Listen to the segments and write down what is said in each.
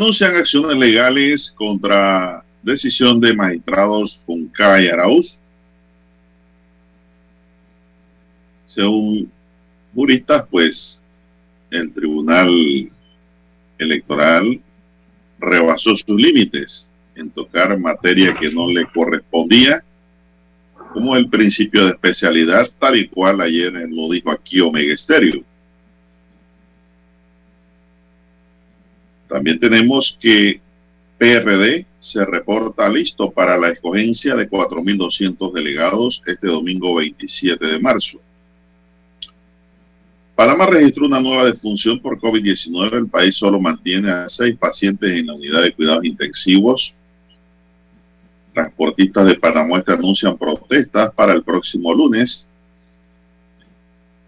Anuncian acciones legales contra decisión de magistrados Junca y Arauz. Según juristas, pues el Tribunal Electoral rebasó sus límites en tocar materia que no le correspondía, como el principio de especialidad, tal y cual ayer lo dijo aquí Omega Estéreo. También tenemos que PRD se reporta listo para la escogencia de 4.200 delegados este domingo 27 de marzo. Panamá registró una nueva defunción por COVID-19. El país solo mantiene a seis pacientes en la unidad de cuidados intensivos. Transportistas de Panamá anuncian protestas para el próximo lunes.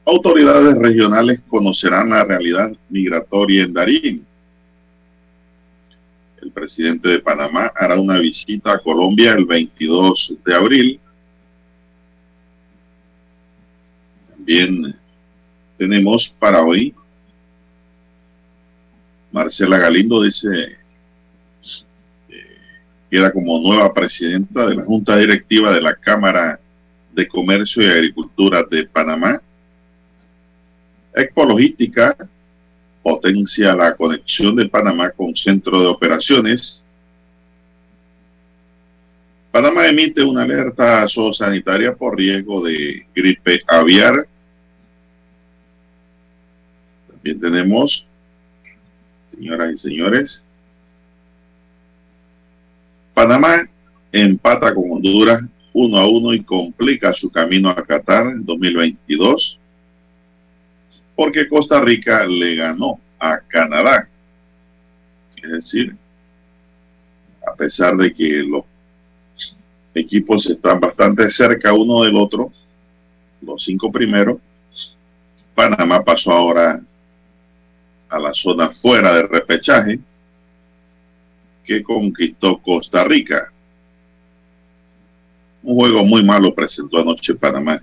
Autoridades regionales conocerán la realidad migratoria en Darín el presidente de Panamá hará una visita a Colombia el 22 de abril. También tenemos para hoy, Marcela Galindo dice, queda como nueva presidenta de la Junta Directiva de la Cámara de Comercio y Agricultura de Panamá. Expo Logística potencia la conexión de Panamá con centro de operaciones. Panamá emite una alerta zoosanitaria por riesgo de gripe aviar. También tenemos, señoras y señores, Panamá empata con Honduras 1 a 1 y complica su camino a Qatar 2022 porque Costa Rica le ganó a Canadá. Es decir, a pesar de que los equipos están bastante cerca uno del otro, los cinco primeros, Panamá pasó ahora a la zona fuera de repechaje que conquistó Costa Rica. Un juego muy malo presentó anoche Panamá.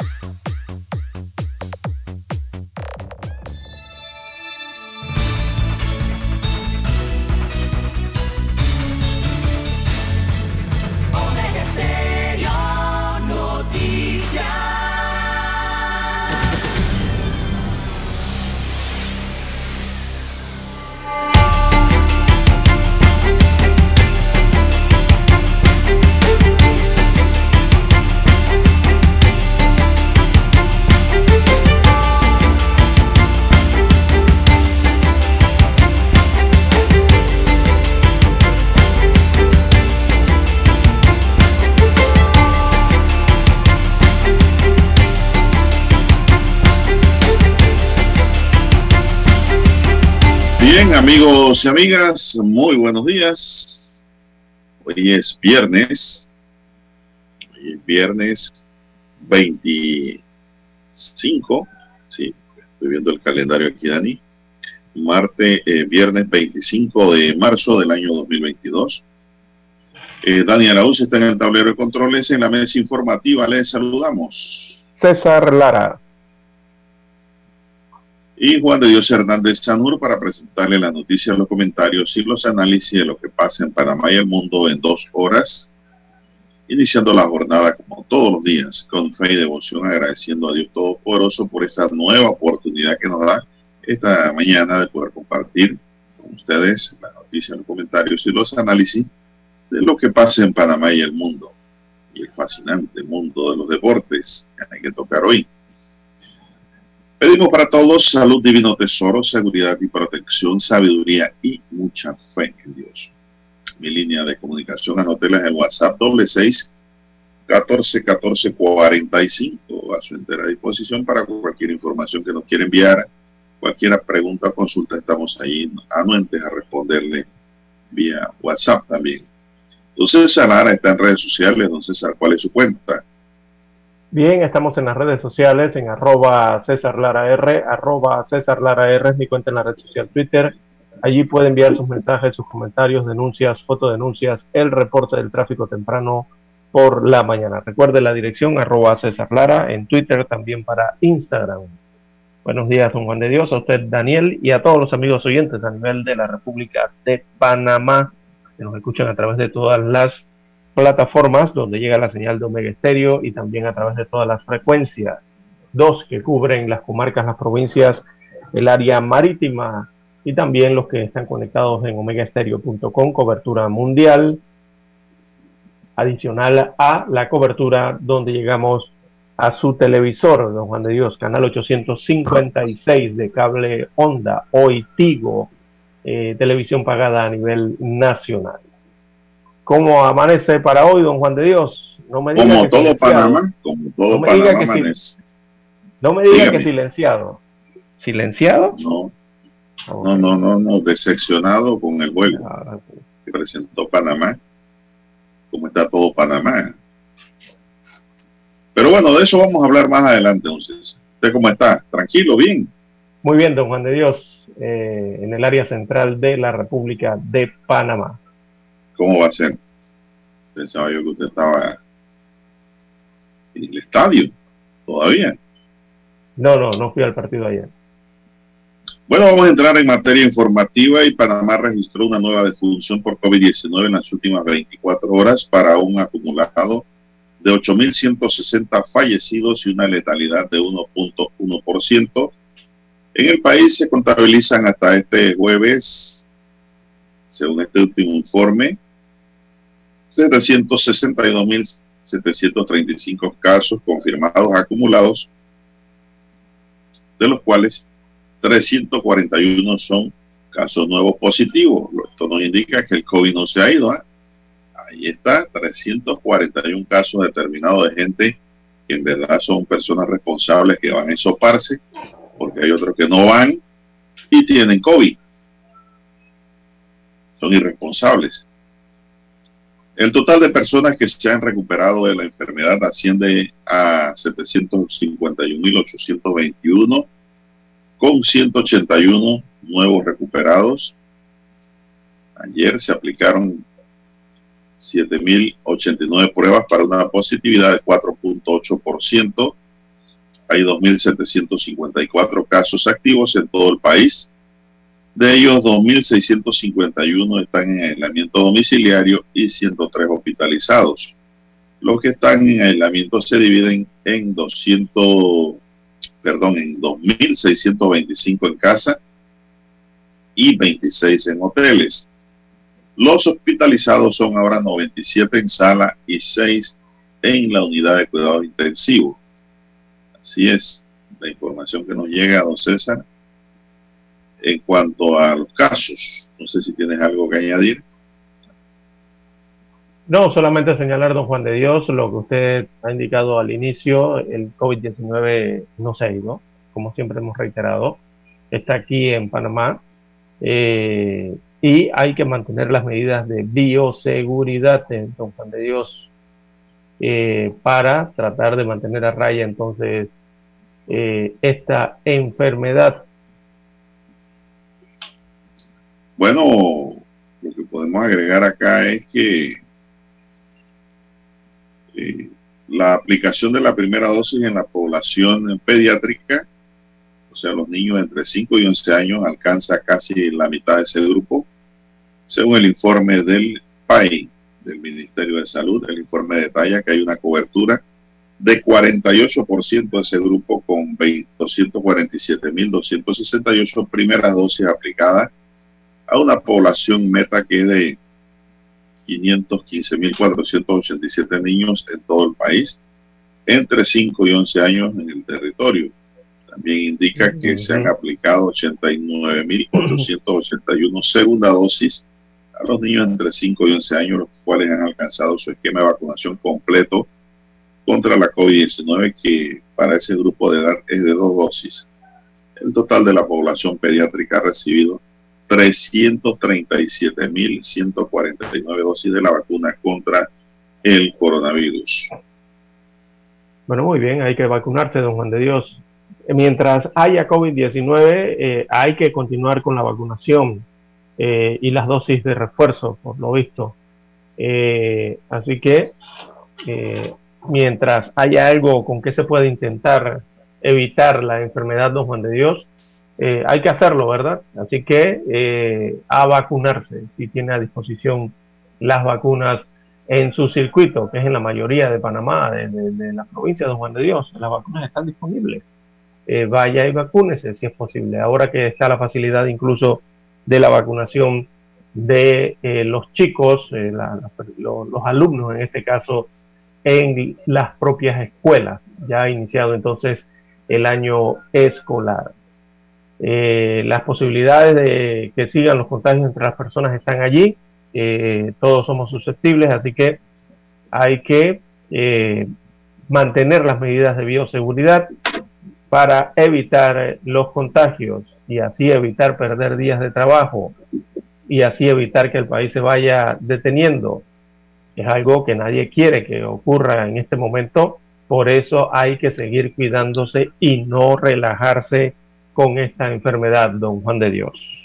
Bien, amigos y amigas, muy buenos días. Hoy es viernes. Viernes 25. Sí, estoy viendo el calendario aquí, Dani. Marte, eh, viernes 25 de marzo del año 2022. Eh, Dani Araúz está en el tablero de controles en la mesa informativa. Les saludamos. César Lara y Juan de Dios Hernández Sanur para presentarle las noticias, los comentarios y los análisis de lo que pasa en Panamá y el mundo en dos horas, iniciando la jornada como todos los días con fe y devoción, agradeciendo a Dios Todopoderoso por esta nueva oportunidad que nos da esta mañana de poder compartir con ustedes las noticias, los comentarios y los análisis de lo que pasa en Panamá y el mundo y el fascinante mundo de los deportes que hay que tocar hoy. Pedimos para todos salud, divino tesoro, seguridad y protección, sabiduría y mucha fe en Dios. Mi línea de comunicación, anótela en WhatsApp doble seis catorce catorce cuarenta y cinco a su entera disposición para cualquier información que nos quiera enviar, cualquier pregunta o consulta, estamos ahí anuentes a responderle vía WhatsApp también. Entonces, César Lara está en redes sociales. Don César, ¿cuál es su cuenta? Bien, estamos en las redes sociales, en arroba César Lara R, arroba César Lara R es mi cuenta en la red social Twitter. Allí puede enviar sus mensajes, sus comentarios, denuncias, fotodenuncias, el reporte del tráfico temprano por la mañana. Recuerde la dirección arroba César Lara en Twitter, también para Instagram. Buenos días, don Juan de Dios, a usted Daniel y a todos los amigos oyentes a nivel de la República de Panamá que nos escuchan a través de todas las plataformas donde llega la señal de Omega Estéreo y también a través de todas las frecuencias. Dos que cubren las comarcas, las provincias, el área marítima y también los que están conectados en omegaestereo.com, cobertura mundial, adicional a la cobertura donde llegamos a su televisor, don Juan de Dios, canal 856 de cable Onda, hoy Tigo, eh, televisión pagada a nivel nacional. ¿Cómo amanece para hoy, don Juan de Dios? No me diga como todo Panamá, como todo no Panamá que amanece. No me diga que silenciado. ¿Silenciado? No. No, no, no, no, decepcionado con el vuelo ah, que presentó Panamá. ¿Cómo está todo Panamá? Pero bueno, de eso vamos a hablar más adelante, entonces. ¿Usted cómo está? ¿Tranquilo? ¿Bien? Muy bien, don Juan de Dios, eh, en el área central de la República de Panamá. ¿Cómo va a ser? Pensaba yo que usted estaba en el estadio todavía. No, no, no fui al partido ayer. Bueno, vamos a entrar en materia informativa y Panamá registró una nueva defunción por COVID-19 en las últimas 24 horas para un acumulado de 8.160 fallecidos y una letalidad de 1.1%. En el país se contabilizan hasta este jueves, según este último informe, 762.735 casos confirmados acumulados, de los cuales 341 son casos nuevos positivos. Esto nos indica que el COVID no se ha ido. ¿ah? Ahí está, 341 casos determinados de gente que en verdad son personas responsables que van a ensoparse, porque hay otros que no van y tienen COVID. Son irresponsables. El total de personas que se han recuperado de la enfermedad asciende a 751.821, con 181 nuevos recuperados. Ayer se aplicaron 7.089 pruebas para una positividad de 4.8%. Hay 2.754 casos activos en todo el país de ellos, 2.651 están en aislamiento domiciliario y 103 hospitalizados. Los que están en aislamiento se dividen en 200, perdón, en 2.625 en casa y 26 en hoteles. Los hospitalizados son ahora 97 en sala y 6 en la unidad de cuidado intensivo. Así es la información que nos llega, a don César en cuanto a los casos. No sé si tienes algo que añadir. No, solamente señalar, don Juan de Dios, lo que usted ha indicado al inicio, el COVID-19 no se ha ido, como siempre hemos reiterado, está aquí en Panamá Eh, y hay que mantener las medidas de bioseguridad en Don Juan de Dios eh, para tratar de mantener a raya entonces eh, esta enfermedad. Bueno, lo que podemos agregar acá es que eh, la aplicación de la primera dosis en la población pediátrica, o sea, los niños entre 5 y 11 años, alcanza casi la mitad de ese grupo, según el informe del PAI, del Ministerio de Salud. El informe detalla que hay una cobertura de 48% de ese grupo con 247.268 primeras dosis aplicadas a una población meta que es de 515.487 niños en todo el país, entre 5 y 11 años en el territorio. También indica que se han aplicado 89.881 segunda dosis a los niños entre 5 y 11 años, los cuales han alcanzado su esquema de vacunación completo contra la COVID-19, que para ese grupo de edad es de dos dosis. El total de la población pediátrica ha recibido 337.149 dosis de la vacuna contra el coronavirus. Bueno, muy bien, hay que vacunarse, don Juan de Dios. Mientras haya COVID-19, eh, hay que continuar con la vacunación eh, y las dosis de refuerzo, por lo visto. Eh, así que, mientras haya algo con que se pueda intentar evitar la enfermedad, don Juan de Dios, eh, hay que hacerlo, ¿verdad? Así que eh, a vacunarse, si tiene a disposición las vacunas en su circuito, que es en la mayoría de Panamá, de, la provincia de Juan de Dios, las vacunas están disponibles. Eh, vaya y vacúnese si es posible. Ahora que está la facilidad incluso de la vacunación de los chicos, los alumnos en este caso, en las propias escuelas. Ya ha iniciado entonces el año escolar. Eh, las posibilidades de que sigan los contagios entre las personas están allí, eh, todos somos susceptibles, así que hay que eh, mantener las medidas de bioseguridad para evitar los contagios y así evitar perder días de trabajo y así evitar que el país se vaya deteniendo. Es algo que nadie quiere que ocurra en este momento, por eso hay que seguir cuidándose y no relajarse con esta enfermedad, don Juan de Dios?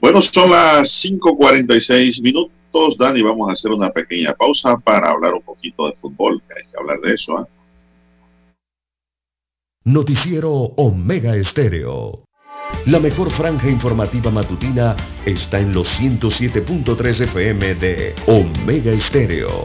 Bueno, son las 5.46 minutos, Dani. Vamos a hacer una pequeña pausa para hablar un poquito de fútbol, que hay que hablar de eso. ¿eh? Noticiero Omega Estéreo. La mejor franja informativa matutina está en los 107.3 FM de Omega Estéreo,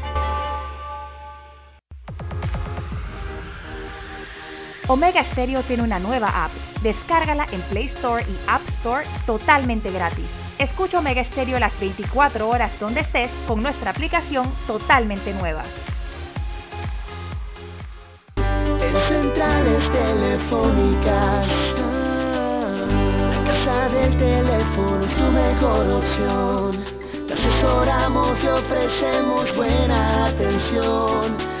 Omega Stereo tiene una nueva app. Descárgala en Play Store y App Store totalmente gratis. Escucha Omega Stereo las 24 horas donde estés con nuestra aplicación totalmente nueva. En centrales telefónicas, la casa del teléfono es tu mejor opción. Te asesoramos y ofrecemos buena atención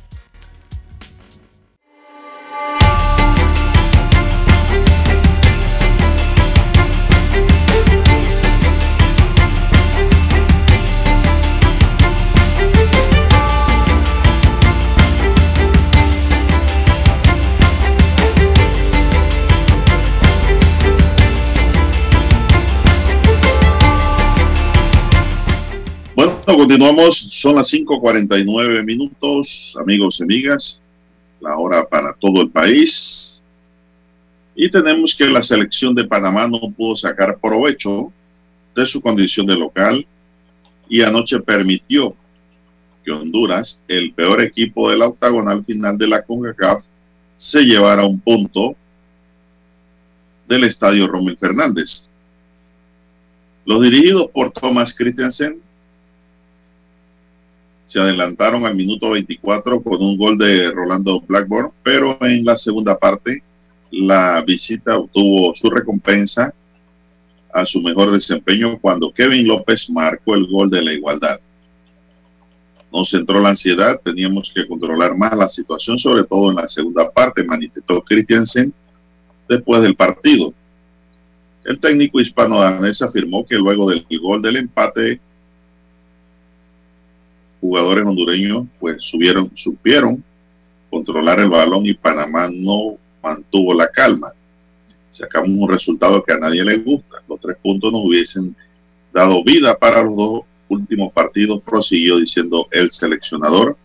Continuamos, son las 5.49 minutos, amigos y amigas, la hora para todo el país. Y tenemos que la selección de Panamá no pudo sacar provecho de su condición de local y anoche permitió que Honduras, el peor equipo de la octagonal final de la CONCACAF, se llevara un punto del estadio Romel Fernández. Los dirigidos por Thomas Christensen se adelantaron al minuto 24 con un gol de Rolando Blackburn, pero en la segunda parte la visita obtuvo su recompensa a su mejor desempeño cuando Kevin López marcó el gol de la igualdad. Nos entró la ansiedad, teníamos que controlar más la situación, sobre todo en la segunda parte, manifestó Christiansen después del partido. El técnico hispano-danés afirmó que luego del gol del empate, jugadores hondureños pues subieron, supieron controlar el balón y Panamá no mantuvo la calma sacamos un resultado que a nadie le gusta. Los tres puntos nos hubiesen dado vida para los dos últimos partidos, prosiguió diciendo el seleccionador.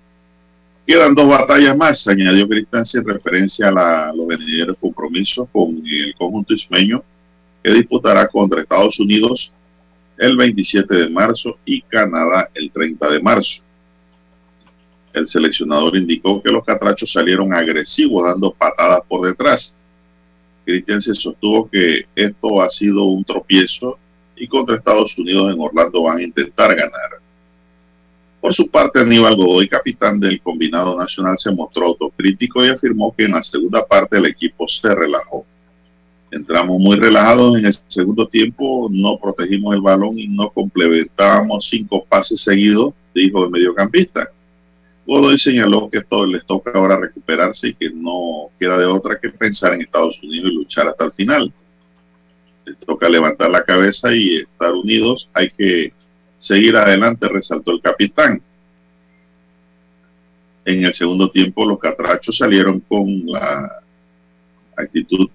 Quedan dos batallas más, añadió Cristianse en referencia a los venideros compromisos con el conjunto ismeño que disputará contra Estados Unidos el 27 de marzo y Canadá el 30 de marzo. El seleccionador indicó que los catrachos salieron agresivos dando patadas por detrás Cristian se sostuvo que esto ha sido un tropiezo y contra Estados Unidos en Orlando van a intentar ganar. Por su parte, Aníbal Godoy, capitán del combinado nacional, se mostró autocrítico y afirmó que en la segunda parte el equipo se relajó. Entramos muy relajados en el segundo tiempo, no protegimos el balón y no complementábamos cinco pases seguidos, dijo el mediocampista. Godoy señaló que esto les toca ahora recuperarse y que no queda de otra que pensar en Estados Unidos y luchar hasta el final. Les toca levantar la cabeza y estar unidos. Hay que seguir adelante, resaltó el capitán. En el segundo tiempo los catrachos salieron con la actitud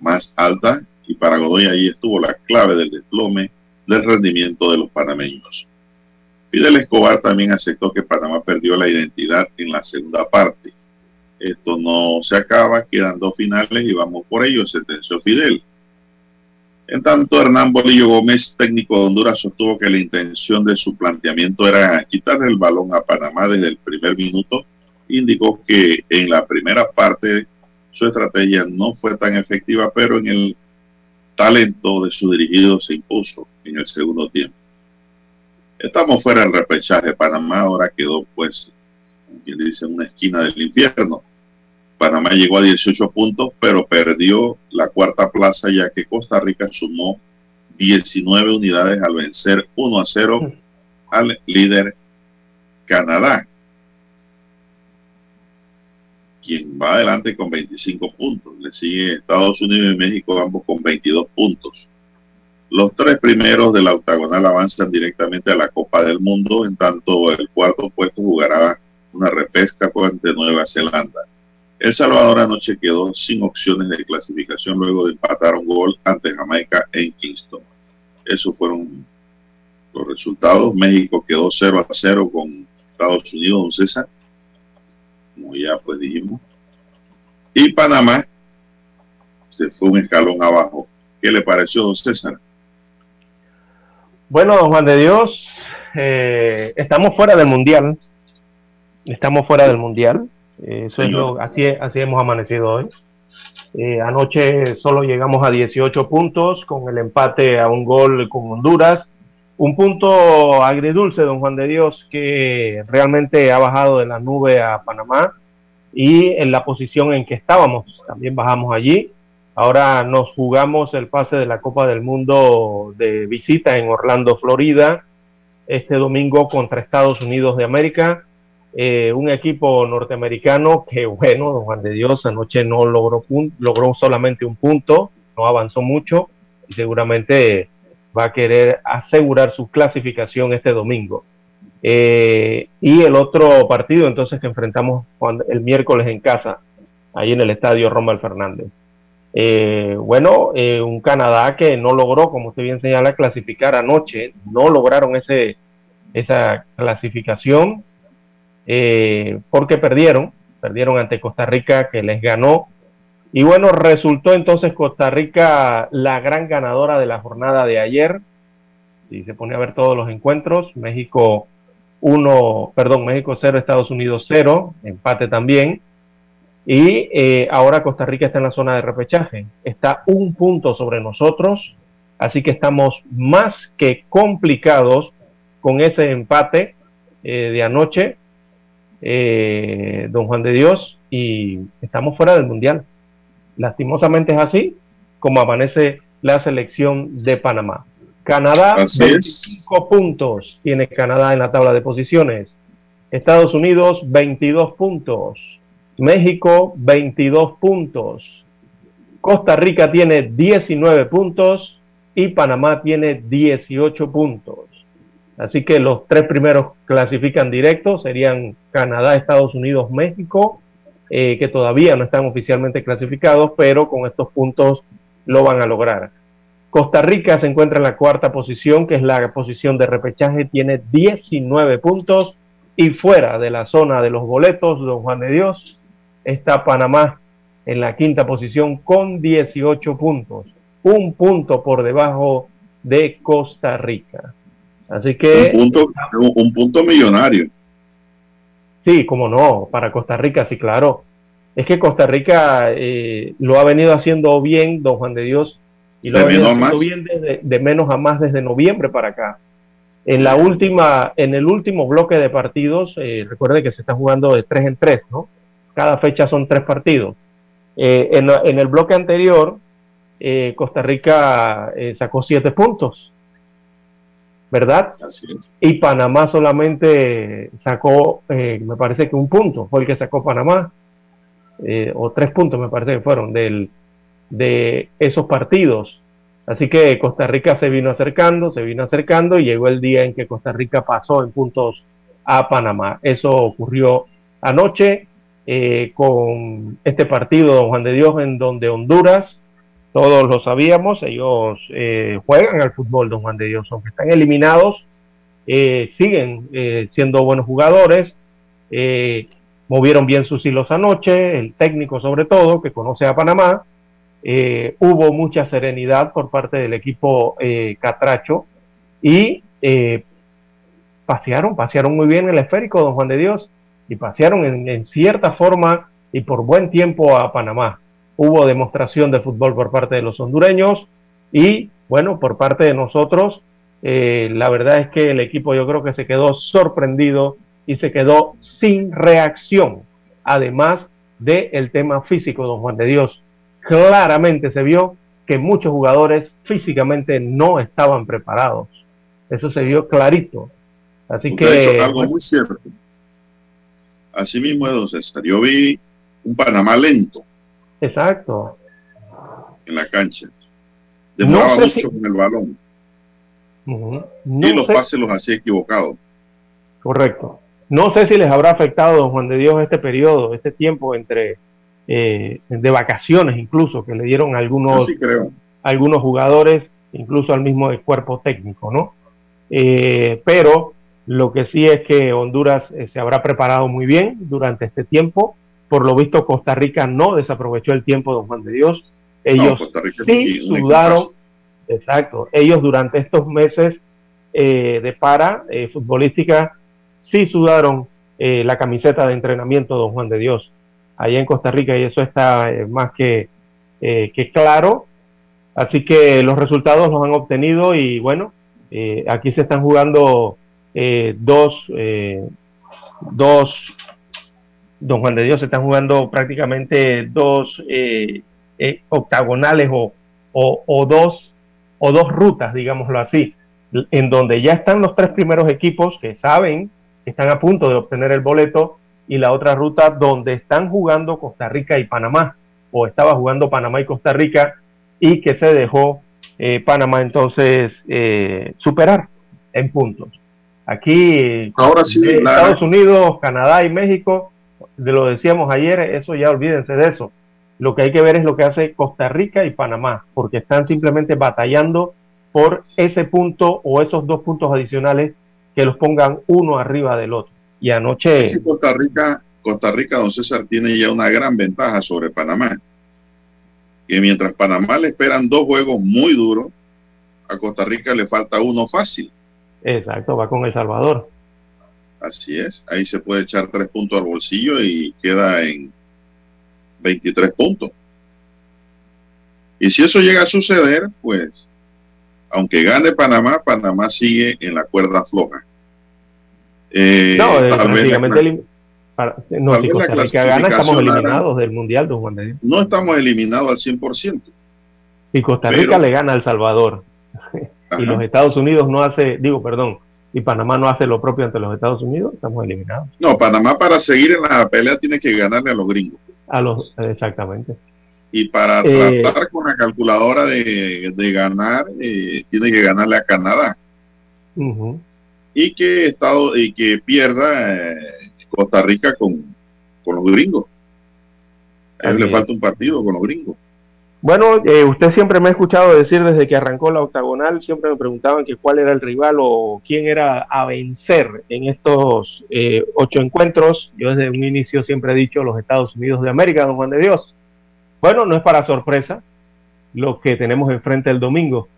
más alta y para Godoy ahí estuvo la clave del desplome del rendimiento de los panameños. Fidel Escobar también aceptó que Panamá perdió la identidad en la segunda parte. Esto no se acaba, quedan dos finales y vamos por ello, sentenció Fidel. En tanto, Hernán Bolillo Gómez, técnico de Honduras, sostuvo que la intención de su planteamiento era quitarle el balón a Panamá desde el primer minuto. Indicó que en la primera parte su estrategia no fue tan efectiva, pero en el talento de su dirigido se impuso en el segundo tiempo. Estamos fuera del repechaje. Panamá ahora quedó, pues, como quien dice, en una esquina del infierno. Panamá llegó a 18 puntos, pero perdió la cuarta plaza ya que Costa Rica sumó 19 unidades al vencer 1 a 0 al líder Canadá, quien va adelante con 25 puntos. Le sigue Estados Unidos y México, ambos con 22 puntos. Los tres primeros de la octagonal avanzan directamente a la Copa del Mundo, en tanto el cuarto puesto jugará una repesca ante Nueva Zelanda. El Salvador anoche quedó sin opciones de clasificación luego de empatar un gol ante Jamaica en Kingston. Esos fueron los resultados. México quedó 0 a 0 con Estados Unidos, don César, como ya pues dijimos. Y Panamá se fue un escalón abajo. ¿Qué le pareció, don César? Bueno, Juan de Dios, eh, estamos fuera del mundial. Estamos fuera del mundial. Eh, eso es lo, así, así hemos amanecido hoy. Eh, anoche solo llegamos a 18 puntos con el empate a un gol con Honduras. Un punto agridulce, don Juan de Dios, que realmente ha bajado de la nube a Panamá y en la posición en que estábamos. También bajamos allí. Ahora nos jugamos el pase de la Copa del Mundo de visita en Orlando, Florida, este domingo contra Estados Unidos de América. Eh, un equipo norteamericano que, bueno, Juan de Dios, anoche no logró, logró solamente un punto, no avanzó mucho y seguramente va a querer asegurar su clasificación este domingo. Eh, y el otro partido entonces que enfrentamos el miércoles en casa, ahí en el estadio Romal Fernández. Eh, bueno, eh, un Canadá que no logró, como usted bien señala, clasificar anoche, no lograron ese esa clasificación eh, porque perdieron, perdieron ante Costa Rica que les ganó. Y bueno, resultó entonces Costa Rica la gran ganadora de la jornada de ayer. Y se pone a ver todos los encuentros. México 1, perdón, México 0, Estados Unidos 0, empate también. Y eh, ahora Costa Rica está en la zona de repechaje. Está un punto sobre nosotros. Así que estamos más que complicados con ese empate eh, de anoche eh, don Juan de Dios, y estamos fuera del Mundial. Lastimosamente es así como amanece la selección de Panamá. Canadá, 25 puntos tiene Canadá en la tabla de posiciones. Estados Unidos, 22 puntos. México, 22 puntos. Costa Rica tiene 19 puntos y Panamá tiene 18 puntos. Así que los tres primeros clasifican directos, serían Canadá, Estados Unidos, México, eh, que todavía no están oficialmente clasificados, pero con estos puntos lo van a lograr. Costa Rica se encuentra en la cuarta posición, que es la posición de repechaje, tiene 19 puntos y fuera de la zona de los boletos, don Juan de Dios, está Panamá en la quinta posición con 18 puntos, un punto por debajo de Costa Rica. Así que... Un punto, un punto millonario. Sí, como no, para Costa Rica, sí, claro. Es que Costa Rica eh, lo ha venido haciendo bien, don Juan de Dios, y lo ha venido haciendo bien de menos a más desde noviembre para acá. En la última, en el último bloque de partidos, eh, recuerde que se está jugando de tres en tres, ¿no? Cada fecha son tres partidos. Eh, en, en, el bloque anterior, eh, Costa Rica sacó siete puntos ¿verdad? Y Panamá solamente sacó, eh, me parece que un punto, fue el que sacó Panamá, eh, o tres puntos me parece que fueron del, de esos partidos. Así que Costa Rica se vino acercando, se vino acercando y llegó el día en que Costa Rica pasó en puntos a Panamá. Eso ocurrió anoche eh, con este partido, don Juan de Dios, en donde Honduras todos lo sabíamos, ellos eh, juegan al fútbol, don Juan de Dios, aunque están eliminados, eh, siguen eh, siendo buenos jugadores, movieron bien sus hilos anoche, el técnico sobre todo, que conoce a Panamá, hubo mucha serenidad por parte del equipo Catracho y pasearon, pasearon muy bien el esférico, don Juan de Dios, y pasearon en cierta forma y por buen tiempo a Panamá hubo demostración de fútbol por parte de los hondureños y bueno, por parte de nosotros, eh, la verdad es que el equipo yo creo que se quedó sorprendido y se quedó sin reacción, además del tema físico, don Juan de Dios. Claramente se vio que muchos jugadores físicamente no estaban preparados. Eso se vio clarito. Así que... algo muy cierto. Así mismo, don César, yo vi un Panamá lento Exacto. En la cancha. Demoraba mucho con el balón. y los pases los hacía equivocados. Correcto. No sé si les habrá afectado, don Juan de Dios, este periodo, este tiempo entre eh, de vacaciones incluso que le dieron algunos, algunos jugadores, incluso al mismo cuerpo técnico, ¿no? Eh, pero lo que sí es que Honduras eh, se habrá preparado muy bien durante este tiempo. Por lo visto, Costa Rica no desaprovechó el tiempo, don Juan de Dios. Ellos sí sudaron, exacto, ellos durante estos meses eh, de para eh, futbolística sí sudaron eh, la camiseta de entrenamiento, don Juan de Dios, allá en Costa Rica, y eso está más que, que claro. Así que los resultados los han obtenido y bueno, aquí se están jugando dos, dos Don Juan de Dios se están jugando prácticamente dos eh, eh, octagonales o, o, dos, o dos rutas, digámoslo así, en donde ya están los tres primeros equipos que saben que están a punto de obtener el boleto y la otra ruta donde están jugando Costa Rica y Panamá, o estaba jugando Panamá y Costa Rica y que se dejó eh, Panamá entonces superar en puntos. Aquí Ahora sí, Estados Unidos, Canadá y México de lo decíamos ayer, eso ya olvídense de eso. Lo que hay que ver es lo que hace Costa Rica y Panamá, porque están simplemente batallando por ese punto o esos dos puntos adicionales que los pongan uno arriba del otro. Y anoche... Costa Rica, Costa Rica, don César, tiene ya una gran ventaja sobre Panamá. Que mientras Panamá le esperan dos juegos muy duros, a Costa Rica le falta uno fácil. Exacto, va con El Salvador. Así es, ahí se puede echar tres puntos al bolsillo y queda en 23 puntos. Y si eso llega a suceder, pues, aunque gane Panamá, Panamá sigue en la cuerda floja. Eh, no, eh, prácticamente no, si Costa Rica gana, estamos eliminados del Mundial, don Juan de Dios. No estamos eliminados al 100%. Si Costa Rica le gana a El Salvador y los Estados Unidos no hace, digo, perdón, y Panamá no hace lo propio ante los Estados Unidos, estamos eliminados. No, Panamá para seguir en la pelea tiene que ganarle a los gringos. A los, exactamente. Y para eh, tratar con la calculadora de, ganar, eh, tiene que ganarle a Canadá. Y que Estado, y que pierda eh, Costa Rica con, con los gringos. A él le falta un partido con los gringos. Bueno, eh, usted siempre me ha escuchado decir desde que arrancó la octagonal, siempre me preguntaban que cuál era el rival o quién era a vencer en estos eh, ocho encuentros. Yo desde un inicio siempre he dicho los Estados Unidos de América, don Juan de Dios. Bueno, no es para sorpresa lo que tenemos enfrente el domingo.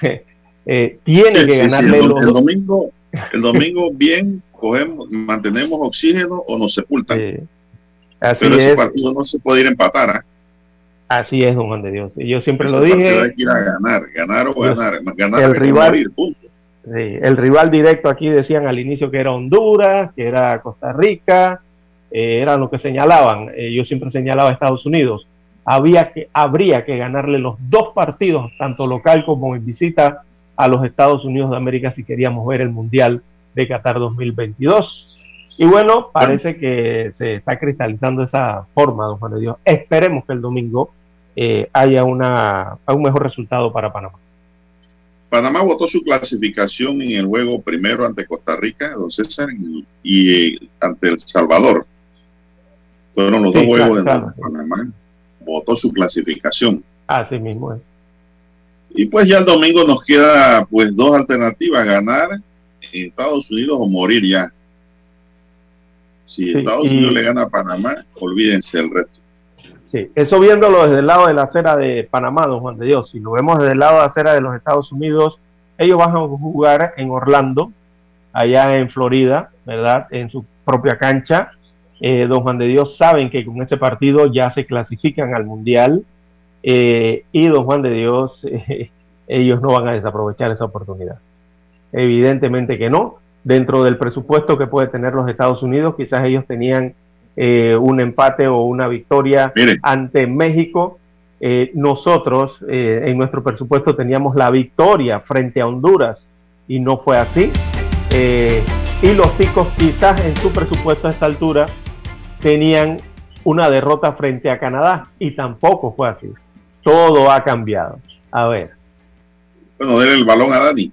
eh, tiene que ganarle el, el, domingo, el domingo bien cogemos, mantenemos oxígeno o nos sepultan. Pero ese partido no se puede ir a empatar. Así es, don Juan de Dios. Y yo siempre lo dije. Hay que ir a ganar, ganar o ganar. Ganar el rival, el rival directo aquí decían al inicio que era Honduras, que era Costa Rica, eh, eran lo que señalaban. Eh, yo siempre señalaba a Estados Unidos. Había que, habría que ganarle los dos partidos, tanto local como en visita, a los Estados Unidos de América si queríamos ver el Mundial de Qatar 2022. Y bueno, parece que se está cristalizando esa forma, don Juan de Dios. Esperemos que el domingo eh, haya una, un mejor resultado para Panamá. Panamá votó su clasificación en el juego primero ante Costa Rica, don César, y eh, ante El Salvador. Fueron los dos juegos de Panamá. Votó su clasificación. Así mismo es. Y pues ya el domingo nos queda pues dos alternativas, ganar en Estados Unidos o morir ya. Si Estados Unidos le gana a Panamá, olvídense el resto. Sí, eso viéndolo desde el lado de la acera de Panamá, don Juan de Dios. Si lo vemos desde el lado de la acera de los Estados Unidos, ellos van a jugar en Orlando, allá en Florida, ¿verdad? En su propia cancha. Eh, don Juan de Dios saben que con ese partido ya se clasifican al Mundial. Eh, y don Juan de Dios, ellos no van a desaprovechar esa oportunidad. Evidentemente que no. Dentro del presupuesto que puede tener los Estados Unidos, quizás ellos tenían eh, un empate o una victoria ante México. Eh, nosotros eh, en nuestro presupuesto teníamos la victoria frente a Honduras y no fue así. y los ticos quizás en su presupuesto a esta altura tenían una derrota frente a Canadá y tampoco fue así. Todo ha cambiado. A ver. Bueno, denle el balón a Dani.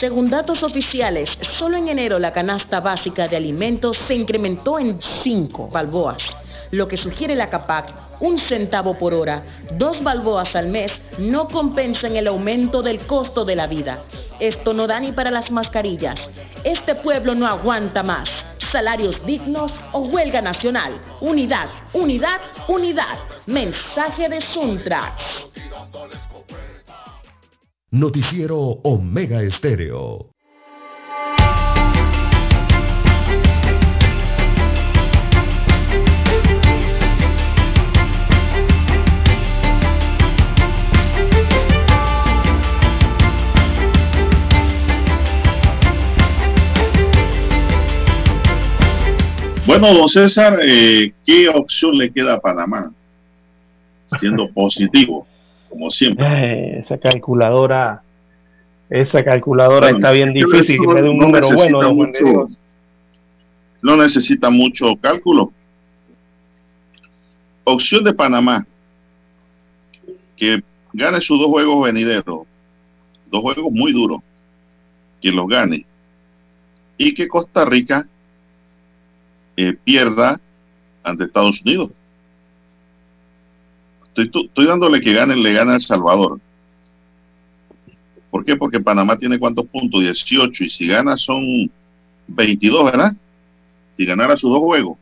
Según datos oficiales, solo en enero la canasta básica de alimentos se incrementó en 5 balboas, lo que sugiere la CAPAC, un centavo por hora, dos balboas al mes, no compensan el aumento del costo de la vida. Esto no da ni para las mascarillas. Este pueblo no aguanta más. Salarios dignos o huelga nacional. Unidad, unidad, unidad. Mensaje de Suntra. Noticiero Omega Estéreo. Bueno, don César, eh, ¿qué opción le queda a Panamá? Siendo positivo como siempre. Eh, esa calculadora, esa calculadora está bien difícil, que un número bueno. no necesita mucho cálculo. Opción de Panamá, que gane sus dos juegos venideros, dos juegos muy duros, que los gane, y que Costa Rica eh, pierda ante Estados Unidos. Estoy, dándole que gane, le gana El Salvador. ¿Por qué? Porque Panamá tiene cuántos puntos? 18. Y si gana son 22, ¿verdad? Si ganara sus dos juegos.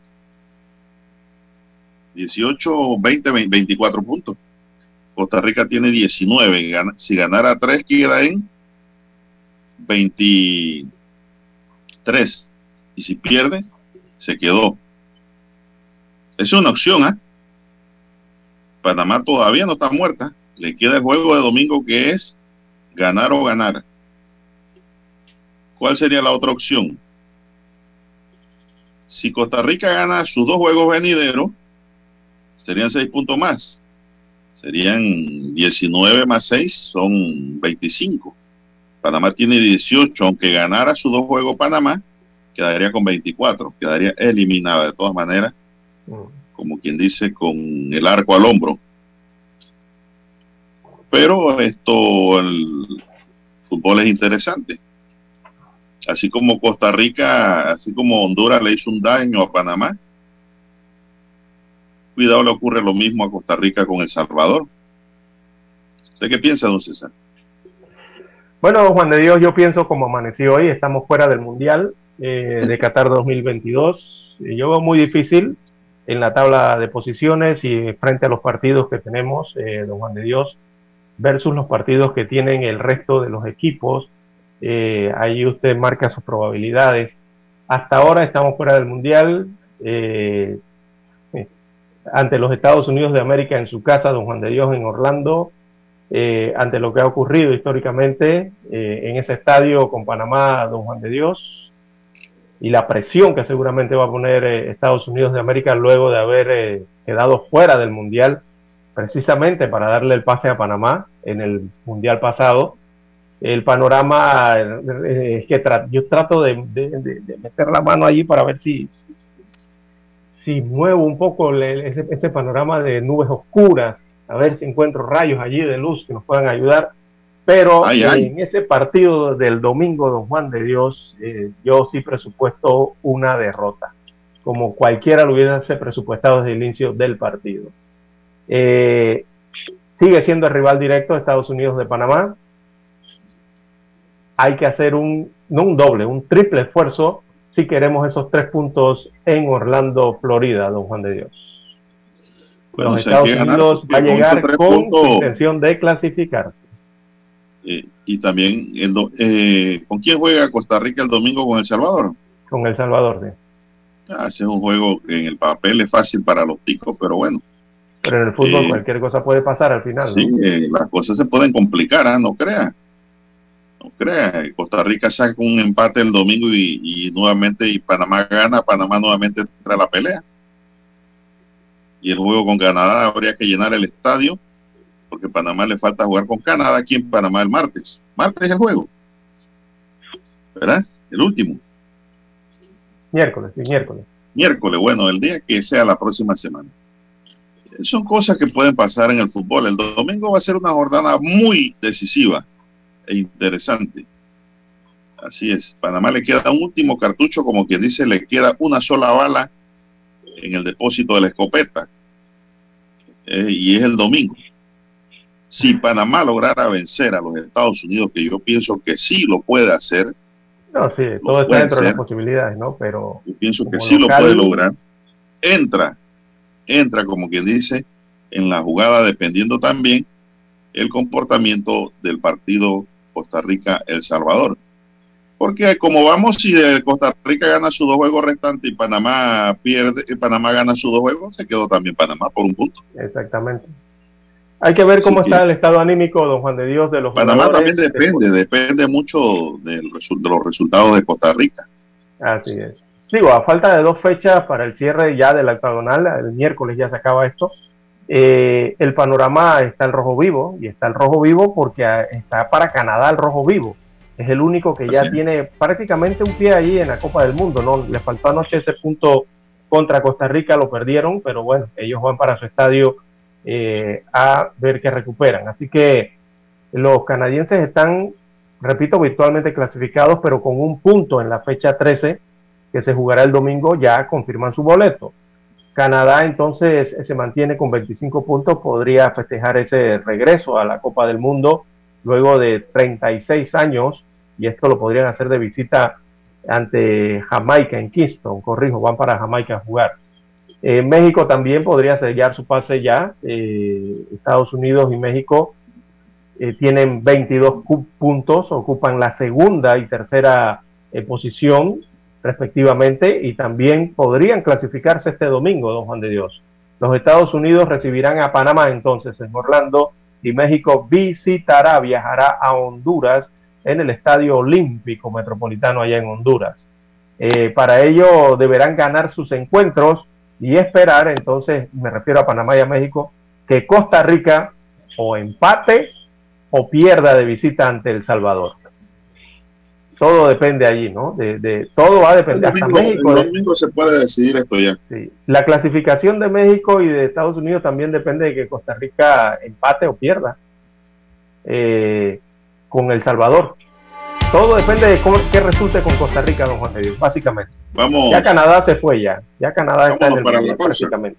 18, 20, 24 puntos. Costa Rica tiene 19. Si ganara 3, queda en 23. Y si pierde, se quedó. Es una opción, ¿ah? Panamá todavía no está muerta. Le queda el juego de domingo que es ganar o ganar. ¿Cuál sería la otra opción? Si Costa Rica gana sus dos juegos venideros, serían seis puntos más. Serían 19 más 6, son 25. Panamá tiene 18, aunque ganara sus dos juegos Panamá, quedaría con 24, quedaría eliminada de todas maneras. Como quien dice, con el arco al hombro. Pero esto, el fútbol es interesante. Así como Costa Rica, así como Honduras le hizo un daño a Panamá, cuidado le ocurre lo mismo a Costa Rica con El Salvador. ¿Usted qué piensa, don César? Bueno, Juan de Dios, yo pienso como amaneció hoy, estamos fuera del Mundial eh, de Qatar 2022. Yo veo muy difícil en la tabla de posiciones y frente a los partidos que tenemos, eh, don Juan de Dios, versus los partidos que tienen el resto de los equipos. Eh, ahí usted marca sus probabilidades. Hasta ahora estamos fuera del Mundial, eh, ante los Estados Unidos de América en su casa, don Juan de Dios, en Orlando, ante lo que ha ocurrido históricamente en ese estadio con Panamá, don Juan de Dios, y la presión que seguramente va a poner eh, Estados Unidos de América luego de haber eh, quedado fuera del Mundial, precisamente para darle el pase a Panamá en el Mundial pasado. El panorama eh, es que yo trato de, meter la mano allí para ver si, si, muevo un poco ese panorama de nubes oscuras, a ver si encuentro rayos allí de luz que nos puedan ayudar pero en ese partido del domingo, don Juan de Dios, eh, yo sí presupuesto una derrota, como cualquiera lo hubiese presupuestado desde el inicio del partido. Eh, sigue siendo el rival directo de Estados Unidos de Panamá. Hay que hacer un, no un doble, un triple esfuerzo si queremos esos tres puntos en Orlando, Florida, don Juan de Dios. Los Estados Unidos va a llegar con intención de clasificarse. Eh, y también, el eh, ¿con quién juega Costa Rica el domingo con El Salvador? Con El Salvador, sí. Ah, ese es un juego que en el papel es fácil para los ticos, pero bueno. Pero en el fútbol eh, cualquier cosa puede pasar al final. Sí, las cosas se pueden complicar, ¿ah? no crea. No crea, Costa Rica saca un empate el domingo y, nuevamente y Panamá gana, Panamá nuevamente entra a la pelea. Y el juego con Canadá habría que llenar el estadio, porque Panamá le falta jugar con Canadá aquí en Panamá el martes. Martes es el juego. ¿Verdad? El último. Miércoles, sí, miércoles. Miércoles, bueno, el día que sea la próxima semana. Son cosas que pueden pasar en el fútbol. El domingo va a ser una jornada muy decisiva e interesante. Así es. Panamá le queda un último cartucho, como quien dice, le queda una sola bala en el depósito de la escopeta. Eh, y es el domingo. Si Panamá lograra vencer a los Estados Unidos, que yo pienso que sí lo puede hacer. No, sí, todo está dentro de las posibilidades, ¿no? Pero. Yo pienso que sí lo puede lograr. Entra, entra, como quien dice, en la jugada, dependiendo también el comportamiento del partido Costa Rica-El Salvador. Porque como vamos, si Costa Rica gana sus dos juegos restantes y Panamá pierde, y Panamá gana sus dos juegos, se quedó también Panamá por un punto. Exactamente. Hay que ver cómo está el estado anímico, don Juan de Dios, de los Panamá también depende, depende mucho de los resultados de Costa Rica. Así es. Digo, a falta de dos fechas para el cierre ya del octagonal, el miércoles ya se acaba esto, eh, el panorama está el rojo vivo, y está el rojo vivo porque está para Canadá el rojo vivo. Es el único que ya tiene prácticamente un pie ahí en la Copa del Mundo, ¿no? Le faltó anoche ese punto contra Costa Rica, lo perdieron, pero bueno, ellos van para su estadio eh, a ver que recuperan. Así que los canadienses están, repito, virtualmente clasificados, pero con un punto en la fecha 13 que se jugará el domingo, ya confirman su boleto. Canadá entonces se mantiene con 25 puntos, podría festejar ese regreso a la Copa del Mundo luego de 36 años, y esto lo podrían hacer de visita ante Jamaica en Kingston, corrijo, van para Jamaica a jugar. Eh, México también podría sellar su pase ya. Eh, Estados Unidos y México eh, tienen 22 puntos, ocupan la segunda y tercera posición respectivamente y también podrían clasificarse este domingo, don Juan de Dios. Los Estados Unidos recibirán a Panamá entonces en Orlando y México visitará, viajará a Honduras en el Estadio Olímpico Metropolitano allá en Honduras. para ello deberán ganar sus encuentros y esperar, entonces me refiero a Panamá y a México, que Costa Rica o empate o pierda de visita ante El Salvador. Todo depende allí, ¿no? De, todo va a depender. El domingo, México, el domingo se puede decidir esto ya. Sí. La clasificación de México y de Estados Unidos también depende de que Costa Rica empate o pierda eh, con El Salvador. Todo depende de cómo, qué resulte con Costa Rica, don Juan de básicamente. Vamos. Ya Canadá se fue ya. Ya Canadá está en el para prácticamente.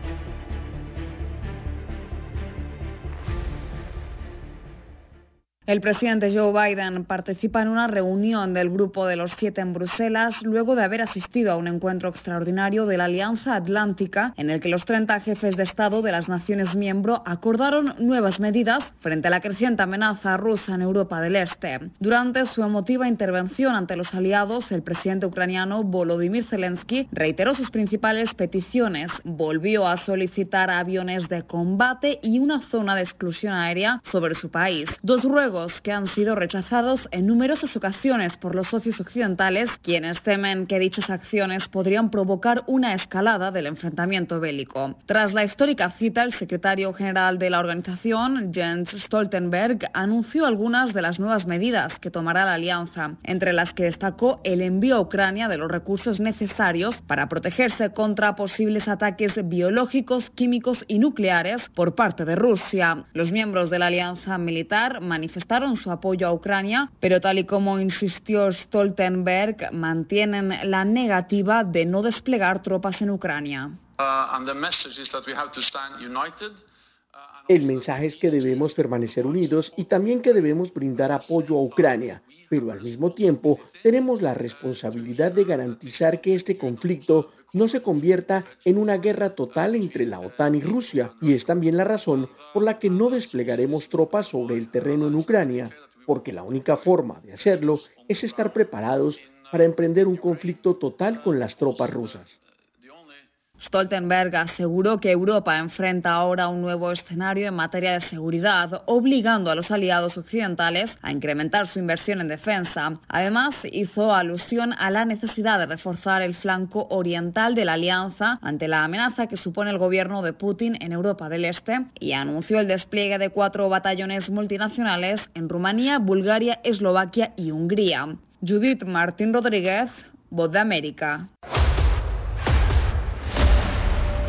El presidente Joe Biden participa en una reunión del Grupo de los Siete en Bruselas luego de haber asistido a un encuentro extraordinario de la Alianza Atlántica en el que los 30 jefes de Estado de las naciones miembro acordaron nuevas medidas frente a la creciente amenaza rusa en Europa del Este. Durante su emotiva intervención ante los aliados, el presidente ucraniano Volodymyr Zelensky reiteró sus principales peticiones, volvió a solicitar aviones de combate y una zona de exclusión aérea sobre su país. Dos ruegos que han sido rechazados en numerosas ocasiones por los socios occidentales, quienes temen que dichas acciones podrían provocar una escalada del enfrentamiento bélico. Tras la histórica cita, el secretario general de la organización, Jens Stoltenberg, anunció algunas de las nuevas medidas que tomará la alianza, entre las que destacó el envío a Ucrania de los recursos necesarios para protegerse contra posibles ataques biológicos, químicos y nucleares por parte de Rusia. Los miembros de la alianza militar manifestaron manifestaron su apoyo a Ucrania, pero tal y como insistió Stoltenberg, mantienen la negativa de no desplegar tropas en Ucrania. El mensaje es que debemos permanecer unidos y también que debemos brindar apoyo a Ucrania, pero al mismo tiempo tenemos la responsabilidad de garantizar que este conflicto no se convierta en una guerra total entre la OTAN y Rusia, y es también la razón por la que no desplegaremos tropas sobre el terreno en Ucrania, porque la única forma de hacerlo es estar preparados para emprender un conflicto total con las tropas rusas. Stoltenberg aseguró que Europa enfrenta ahora un nuevo escenario en materia de seguridad, obligando a los aliados occidentales a incrementar su inversión en defensa. Además, hizo alusión a la necesidad de reforzar el flanco oriental de la alianza ante la amenaza que supone el gobierno de Putin en Europa del Este y anunció el despliegue de cuatro batallones multinacionales en Rumanía, Bulgaria, Eslovaquia y Hungría. Judith Martín Rodríguez, Voz de América.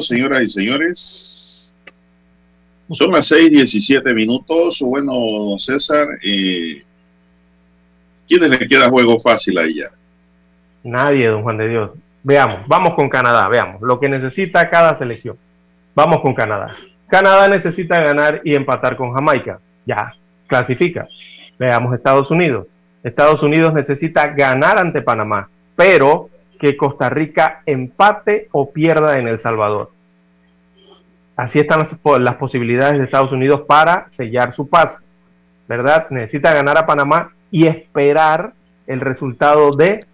Señoras y señores. Son las 6:17 minutos. Bueno, don César, eh, ¿quiénes le queda juego fácil a ella? Nadie, don Juan de Dios. Veamos, vamos con Canadá, veamos lo que necesita cada selección. Vamos con Canadá. Canadá necesita ganar y empatar con Jamaica. Ya, clasifica. Veamos Estados Unidos. Estados Unidos necesita ganar ante Panamá, pero que Costa Rica empate o pierda en El Salvador. Así están las, posibilidades de Estados Unidos para sellar su paz, ¿verdad? Necesita ganar a Panamá y esperar el resultado de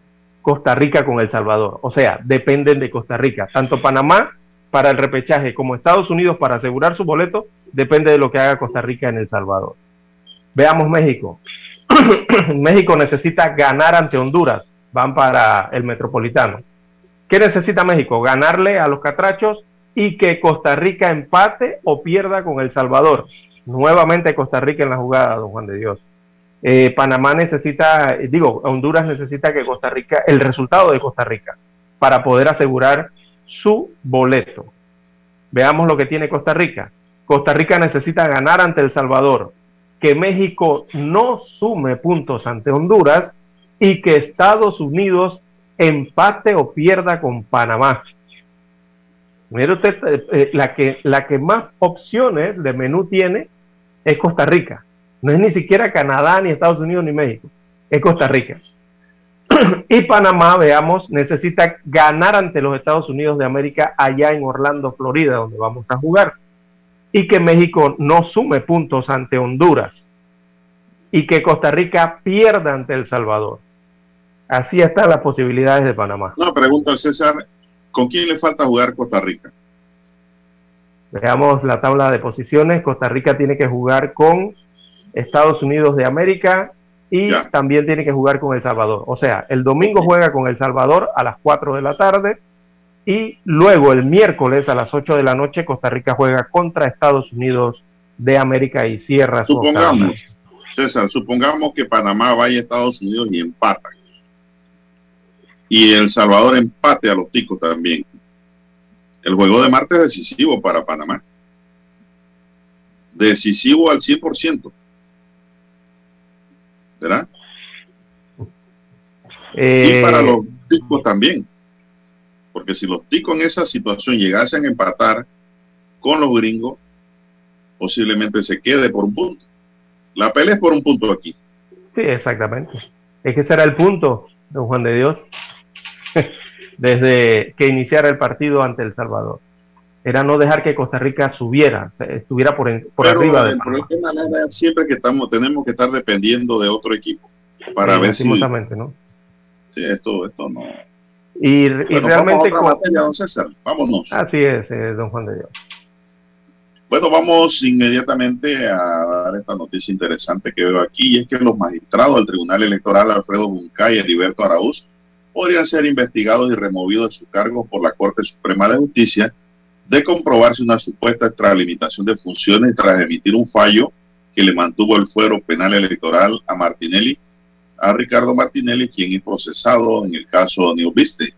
Costa Rica con El Salvador. O sea, dependen de Costa Rica. Tanto Panamá para el repechaje como Estados Unidos para asegurar su boleto, depende de lo que haga Costa Rica en El Salvador. Veamos México. México necesita ganar ante Honduras van para el Metropolitano. ¿Qué necesita México? Ganarle a los catrachos y que Costa Rica empate o pierda con El Salvador. Nuevamente Costa Rica en la jugada, don Juan de Dios. Eh, Panamá necesita, digo, Honduras necesita que Costa Rica, el resultado de Costa Rica, para poder asegurar su boleto. Veamos lo que tiene Costa Rica. Costa Rica necesita ganar ante El Salvador, que México no sume puntos ante Honduras y que Estados Unidos empate o pierda con Panamá. Mire usted, eh, eh, la, que, la que más opciones de menú tiene es Costa Rica. No es ni siquiera Canadá, ni Estados Unidos, ni México. Es Costa Rica. y Panamá, veamos, necesita ganar ante los Estados Unidos de América allá en Orlando, Florida, donde vamos a jugar. Y que México no sume puntos ante Honduras. Y que Costa Rica pierda ante El Salvador. Así están las posibilidades de Panamá. No, pregunta César, ¿con quién le falta jugar Costa Rica? Veamos la tabla de posiciones. Costa Rica tiene que jugar con Estados Unidos de América y también tiene que jugar con El Salvador. O sea, el domingo juega con El Salvador a las 4 de la tarde y luego el miércoles a las 8 de la noche Costa Rica juega contra Estados Unidos de América y cierra Supongamos, César, supongamos que Panamá vaya a Estados Unidos y empata y El Salvador empate a los ticos también. El juego de Marte es decisivo para Panamá. Decisivo al 100%. ¿Verdad? y para los ticos también. Porque si los ticos en esa situación llegasen a empatar con los gringos, posiblemente se quede por un punto. La pelea es por un punto aquí. Sí, exactamente. Es que será el punto, don Juan de Dios. Desde que iniciara el partido ante El Salvador. Era no dejar que Costa Rica subiera, estuviera por, por arriba de Siempre que estamos, tenemos que estar dependiendo de otro equipo para ver si. ¿no? Sí, esto, esto no. Y, realmente... don César. Vámonos. Así es, eh, don Juan de Dios. Bueno, vamos inmediatamente a dar esta noticia interesante que veo aquí, y es que los magistrados del Tribunal Electoral Alfredo Buncay y Heriberto Araúz podrían ser investigados y removidos de sus cargos por la Corte Suprema de Justicia de comprobarse una supuesta extralimitación de funciones tras emitir un fallo que le mantuvo el fuero penal electoral a Martinelli, a Ricardo Martinelli, quien es procesado en el caso de Neobiste.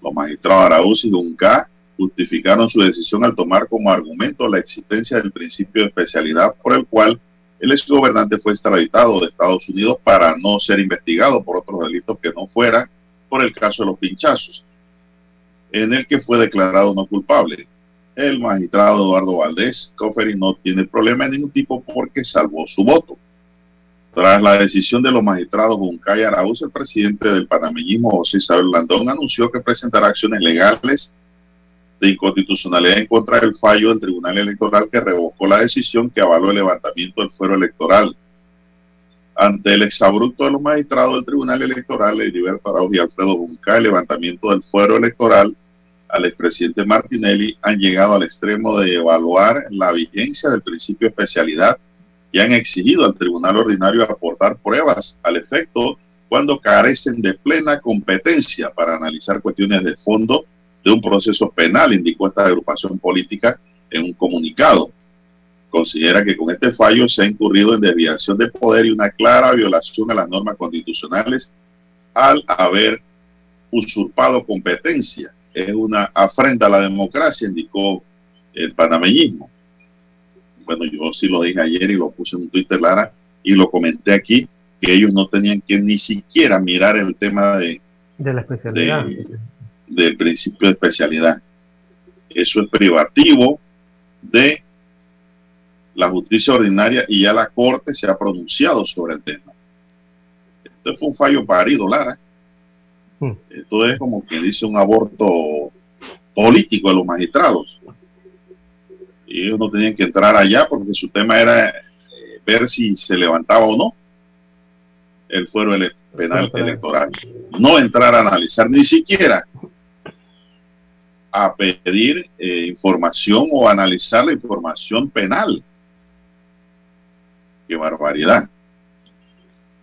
Los magistrados Araúz y Buncay justificaron su decisión al tomar como argumento la existencia del principio de especialidad por el cual el exgobernante fue extraditado de Estados Unidos para no ser investigado por otros delitos que no fueran por el caso de los pinchazos, en el que fue declarado no culpable. El magistrado Eduardo Valdés Coferi no tiene problema de ningún tipo porque salvó su voto. Tras la decisión de los magistrados Buncay Araúz, el presidente del panameñismo, José Isabel Landón, anunció que presentará acciones legales de inconstitucionalidad en contra del fallo del Tribunal Electoral que revocó la decisión que avaló el levantamiento del fuero electoral. Ante el exabrupto de los magistrados del Tribunal Electoral, Heriberto Arauz y Alfredo Bunca, el levantamiento del fuero electoral al expresidente Martinelli han llegado al extremo de evaluar la vigencia del principio de especialidad y han exigido al Tribunal Ordinario aportar pruebas al efecto cuando carecen de plena competencia para analizar cuestiones de fondo de un proceso penal, indicó esta agrupación política en un comunicado. Considera que con este fallo se ha incurrido en desviación de poder y una clara violación a las normas constitucionales al haber usurpado competencia. Es una afrenta a la democracia, indicó el panameñismo. Bueno, yo sí lo dije ayer y lo puse en Twitter, Lara, y lo comenté aquí, que ellos no tenían que ni siquiera mirar el tema de, de la especialidad del principio de especialidad. Eso es privativo de la justicia ordinaria y ya la Corte se ha pronunciado sobre el tema. Esto fue un fallo parido, Lara. Hmm. Esto es como que dice un aborto político de los magistrados. Y ellos no tenían que entrar allá porque su tema era eh, ver si se levantaba o no el fuero penal electoral. No entrar a analizar ni siquiera a pedir eh, información o analizar la información penal. Qué barbaridad.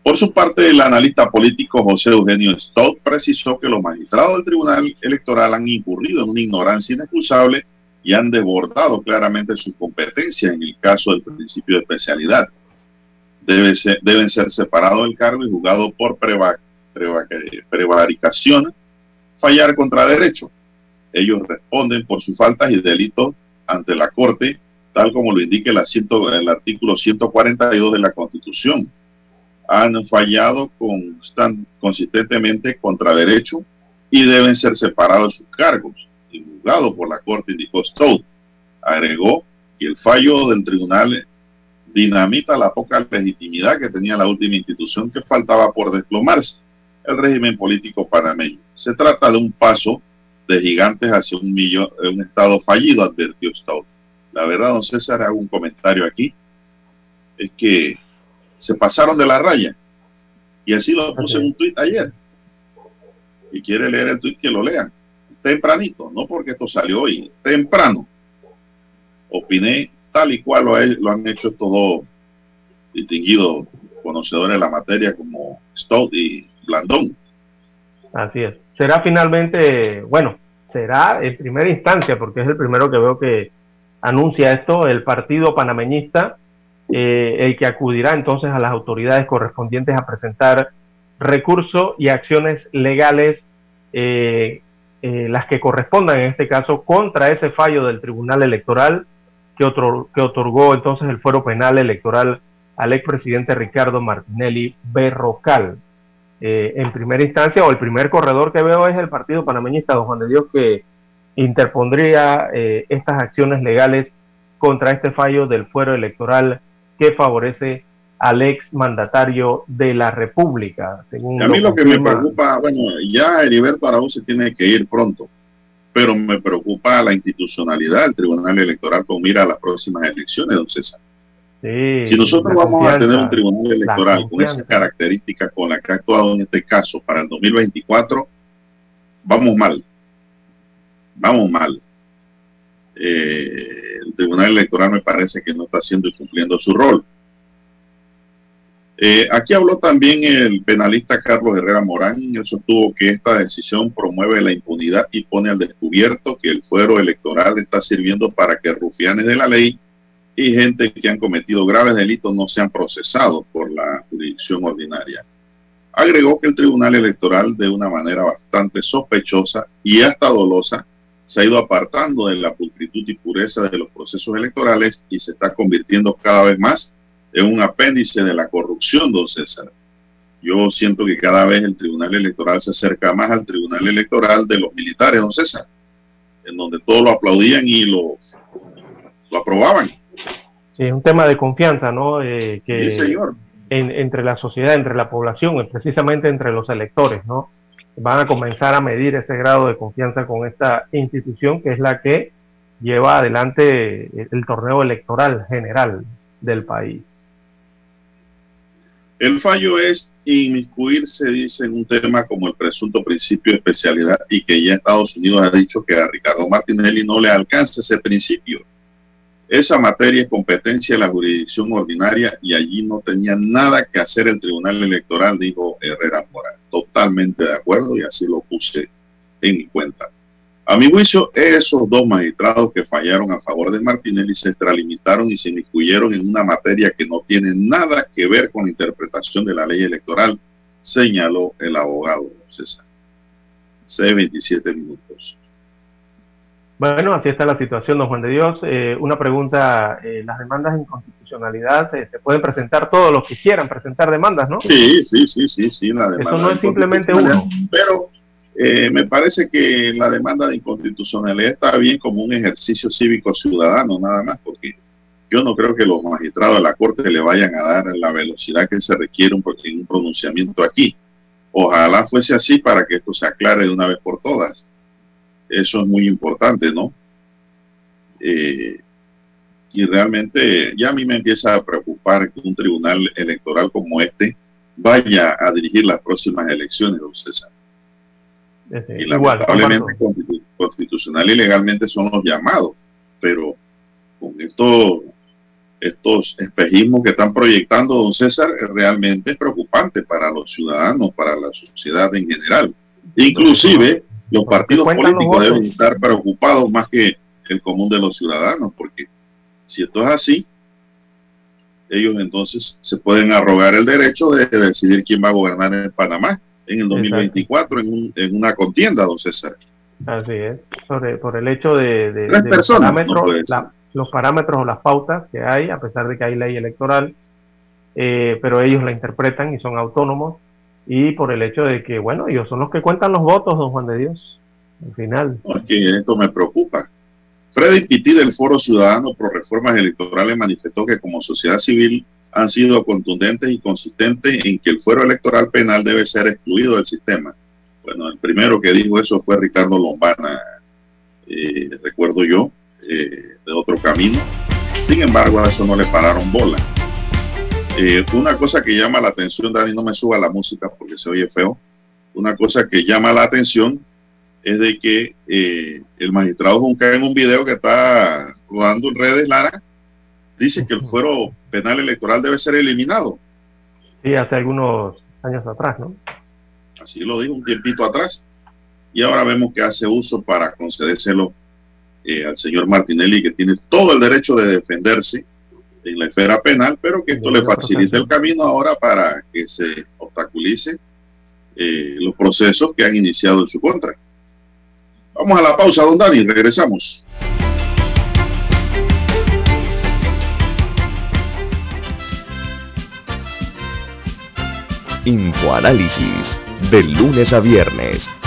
Por su parte, el analista político José Eugenio Stott precisó que los magistrados del Tribunal Electoral han incurrido en una ignorancia inexcusable y han desbordado claramente su competencia en el caso del principio de especialidad. Deben ser separados del cargo y juzgados por prevaricación, fallar contra derecho ellos responden por sus faltas y delitos ante la Corte, tal como lo indica el, el artículo 142 de la Constitución. Han fallado constant, consistentemente contra derecho y deben ser separados sus cargos y juzgados por la Corte, indicó Stout. Agregó que el fallo del tribunal dinamita la poca legitimidad que tenía la última institución que faltaba por desplomarse, el régimen político panameño. Se trata de un paso de gigantes hacia un, millón, un estado fallido, advirtió Stout. La verdad, don César, hago un comentario aquí, es que se pasaron de la raya. Y así lo puse en un tuit ayer. Y quiere leer el tuit que lo lean. Tempranito, no porque esto salió hoy, temprano. Opiné tal y cual lo, lo han hecho estos dos distinguidos conocedores de la materia como Stout y Blandón. Así es será finalmente, bueno, será en primera instancia, porque es el primero que veo que anuncia esto, el partido panameñista, eh, el que acudirá entonces a las autoridades correspondientes a presentar recursos y acciones legales, eh, eh, las que correspondan en este caso, contra ese fallo del Tribunal Electoral que, otro, que otorgó entonces el fuero penal electoral al expresidente Ricardo Martinelli Berrocal. En primera instancia, o el primer corredor que veo es el Partido Panameñista, don Juan de Dios, que interpondría eh, estas acciones legales contra este fallo del fuero electoral que favorece al ex mandatario de la República. a mí lo, que me preocupa, bueno, ya Heriberto Araúz se tiene que ir pronto, pero me preocupa la institucionalidad del Tribunal Electoral con mira a las próximas elecciones, don César si nosotros vamos a tener un tribunal electoral con esa característica con la que ha actuado en este caso para el 2024, vamos mal, vamos mal. Eh, el Tribunal Electoral me parece que no está haciendo y cumpliendo su rol. Eh, aquí habló también el penalista Carlos Herrera Morán. Él sostuvo que esta decisión promueve la impunidad y pone al descubierto que el fuero electoral está sirviendo para que rufianes de la ley y gente que han cometido graves delitos no sean procesados por la jurisdicción ordinaria. Agregó que el Tribunal Electoral, de una manera bastante sospechosa y hasta dolosa, se ha ido apartando de la pulcritud y pureza de los procesos electorales y se está convirtiendo cada vez más en un apéndice de la corrupción, don César. Yo siento que cada vez el Tribunal Electoral se acerca más al Tribunal Electoral de los militares, don César, en donde todos lo aplaudían y lo, lo aprobaban. Sí, es un tema de confianza, ¿no? Eh, que sí, señor. entre la sociedad, entre la población, precisamente entre los electores, ¿no? Van a comenzar a medir ese grado de confianza con esta institución que es la que lleva adelante el torneo electoral general del país. El fallo es inmiscuirse, dice, en un tema como el presunto principio de especialidad y que ya Estados Unidos ha dicho que a Ricardo Martinelli no le alcanza ese principio. Esa materia es competencia de la jurisdicción ordinaria y allí no tenía nada que hacer el Tribunal Electoral, dijo Herrera Moral. Totalmente de acuerdo y así lo puse en mi cuenta. A mi juicio, esos dos magistrados que fallaron a favor de Martinelli se extralimitaron y se incluyeron en una materia que no tiene nada que ver con la interpretación de la ley electoral, señaló el abogado César. C27 minutos. Bueno, así está la situación, don Juan de Dios. Eh, una pregunta, eh, las demandas en constitucionalidad, eh, se pueden presentar todos los que quieran presentar demandas, ¿no? Sí, sí, sí, sí, sí, la demanda. Eso no es simplemente uno. Pero eh, me parece que la demanda de inconstitucionalidad está bien como un ejercicio cívico ciudadano, nada más, porque yo no creo que los magistrados de la Corte le vayan a dar la velocidad que se requiere en un pronunciamiento aquí. Ojalá fuese así para que esto se aclare de una vez por todas. Eso es muy importante, ¿no? Eh, y realmente ya a mí me empieza a preocupar que un tribunal electoral como este vaya a dirigir las próximas elecciones, don César y lamentablemente constitucional y legalmente son los llamados, pero con estos, estos espejismos que están proyectando, don César, es realmente preocupante para los ciudadanos, para la sociedad en general. Inclusive los partidos políticos deben estar preocupados más que el común de los ciudadanos, porque si esto es así, ellos entonces se pueden arrogar el derecho de decidir quién va a gobernar en Panamá en el 2024 en, en, una contienda, don César. Así es, por el hecho de, los, parámetros, los parámetros o las pautas que hay, a pesar de que hay ley electoral, eh, pero ellos la interpretan y son autónomos, y por el hecho de que, bueno, ellos son los que cuentan los votos, don Juan de Dios, al final. esto me preocupa. Freddy Pitti del Foro Ciudadano por Reformas Electorales manifestó que como sociedad civil han sido contundentes y consistentes en que el fuero electoral penal debe ser excluido del sistema. Bueno, el primero que dijo eso fue Ricardo Lombana, eh, recuerdo yo, eh, de otro camino. Sin embargo, a eso no le pararon bola. Eh, una cosa que llama la atención, Dani, no me suba la música porque se oye feo. Una cosa que llama la atención es de que el magistrado Junca en un video que está rodando en redes, Lara, dice que el fuero penal electoral debe ser eliminado. Sí, hace algunos años atrás, ¿no? Así lo dijo un tiempito atrás. Y ahora vemos que hace uso para concedérselo eh, al señor Martinelli, que tiene todo el derecho de defenderse en la esfera penal, pero que esto le facilita el camino ahora para que se obstaculice eh, los procesos que han iniciado en su contra. Vamos a la pausa, don Dani, regresamos. Infoanálisis, de lunes a viernes,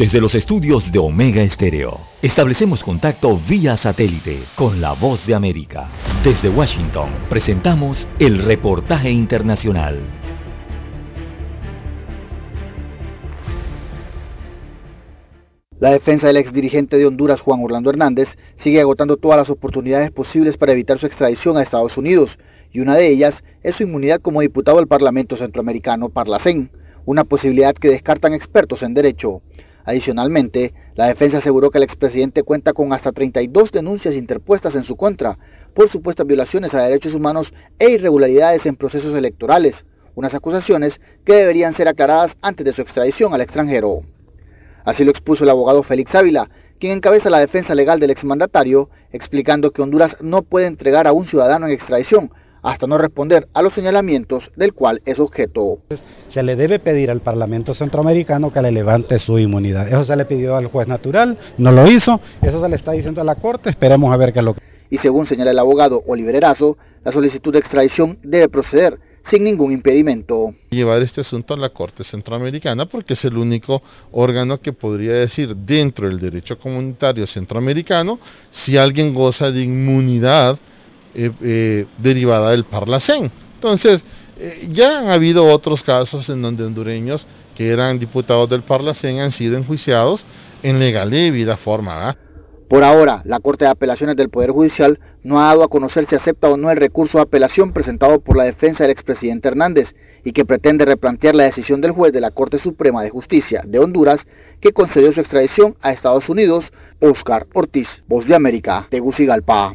Desde los estudios de Omega Estéreo, establecemos contacto vía satélite con la voz de América. Desde Washington, presentamos el reportaje internacional. La defensa del exdirigente de Honduras, Juan Orlando Hernández, sigue agotando todas las oportunidades posibles para evitar su extradición a Estados Unidos, y una de ellas es su inmunidad como diputado del Parlamento Centroamericano Parlacén, una posibilidad que descartan expertos en derecho. Adicionalmente, la defensa aseguró que el expresidente cuenta con hasta 32 denuncias interpuestas en su contra por supuestas violaciones a derechos humanos e irregularidades en procesos electorales, unas acusaciones que deberían ser aclaradas antes de su extradición al extranjero. Así lo expuso el abogado Félix Ávila, quien encabeza la defensa legal del exmandatario, explicando que Honduras no puede entregar a un ciudadano en extradición hasta no responder a los señalamientos del cual es objeto. Se le debe pedir al Parlamento Centroamericano que le levante su inmunidad. Eso se le pidió al juez natural, no lo hizo, eso se le está diciendo a la Corte, esperemos a ver qué es lo que... Y según señala el abogado Oliver Erazo, la solicitud de extradición debe proceder sin ningún impedimento. Llevar este asunto a la Corte Centroamericana porque es el único órgano que podría decir dentro del derecho comunitario centroamericano si alguien goza de inmunidad eh, eh, derivada del Parlacén. Entonces, eh, ya han habido otros casos en donde hondureños que eran diputados del Parlacén han sido enjuiciados en legal y debida forma. Por ahora, la Corte de Apelaciones del Poder Judicial no ha dado a conocer si acepta o no el recurso de apelación presentado por la defensa del expresidente Hernández y que pretende replantear la decisión del juez de la Corte Suprema de Justicia de Honduras que concedió su extradición a Estados Unidos, Oscar Ortiz, Voz de América, Tegucigalpa.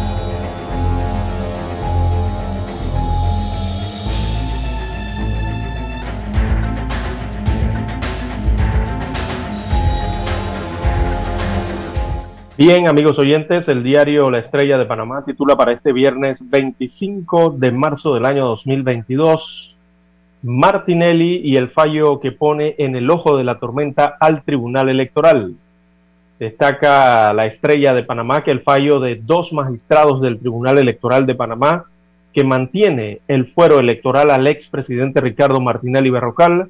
Bien, amigos oyentes, el diario La Estrella de Panamá titula para este viernes 25 de marzo del año 2022 Martinelli y el fallo que pone en el ojo de la tormenta al Tribunal Electoral. Destaca la Estrella de Panamá que el fallo de dos magistrados del Tribunal Electoral de Panamá que mantiene el fuero electoral al expresidente Ricardo Martinelli Berrocal,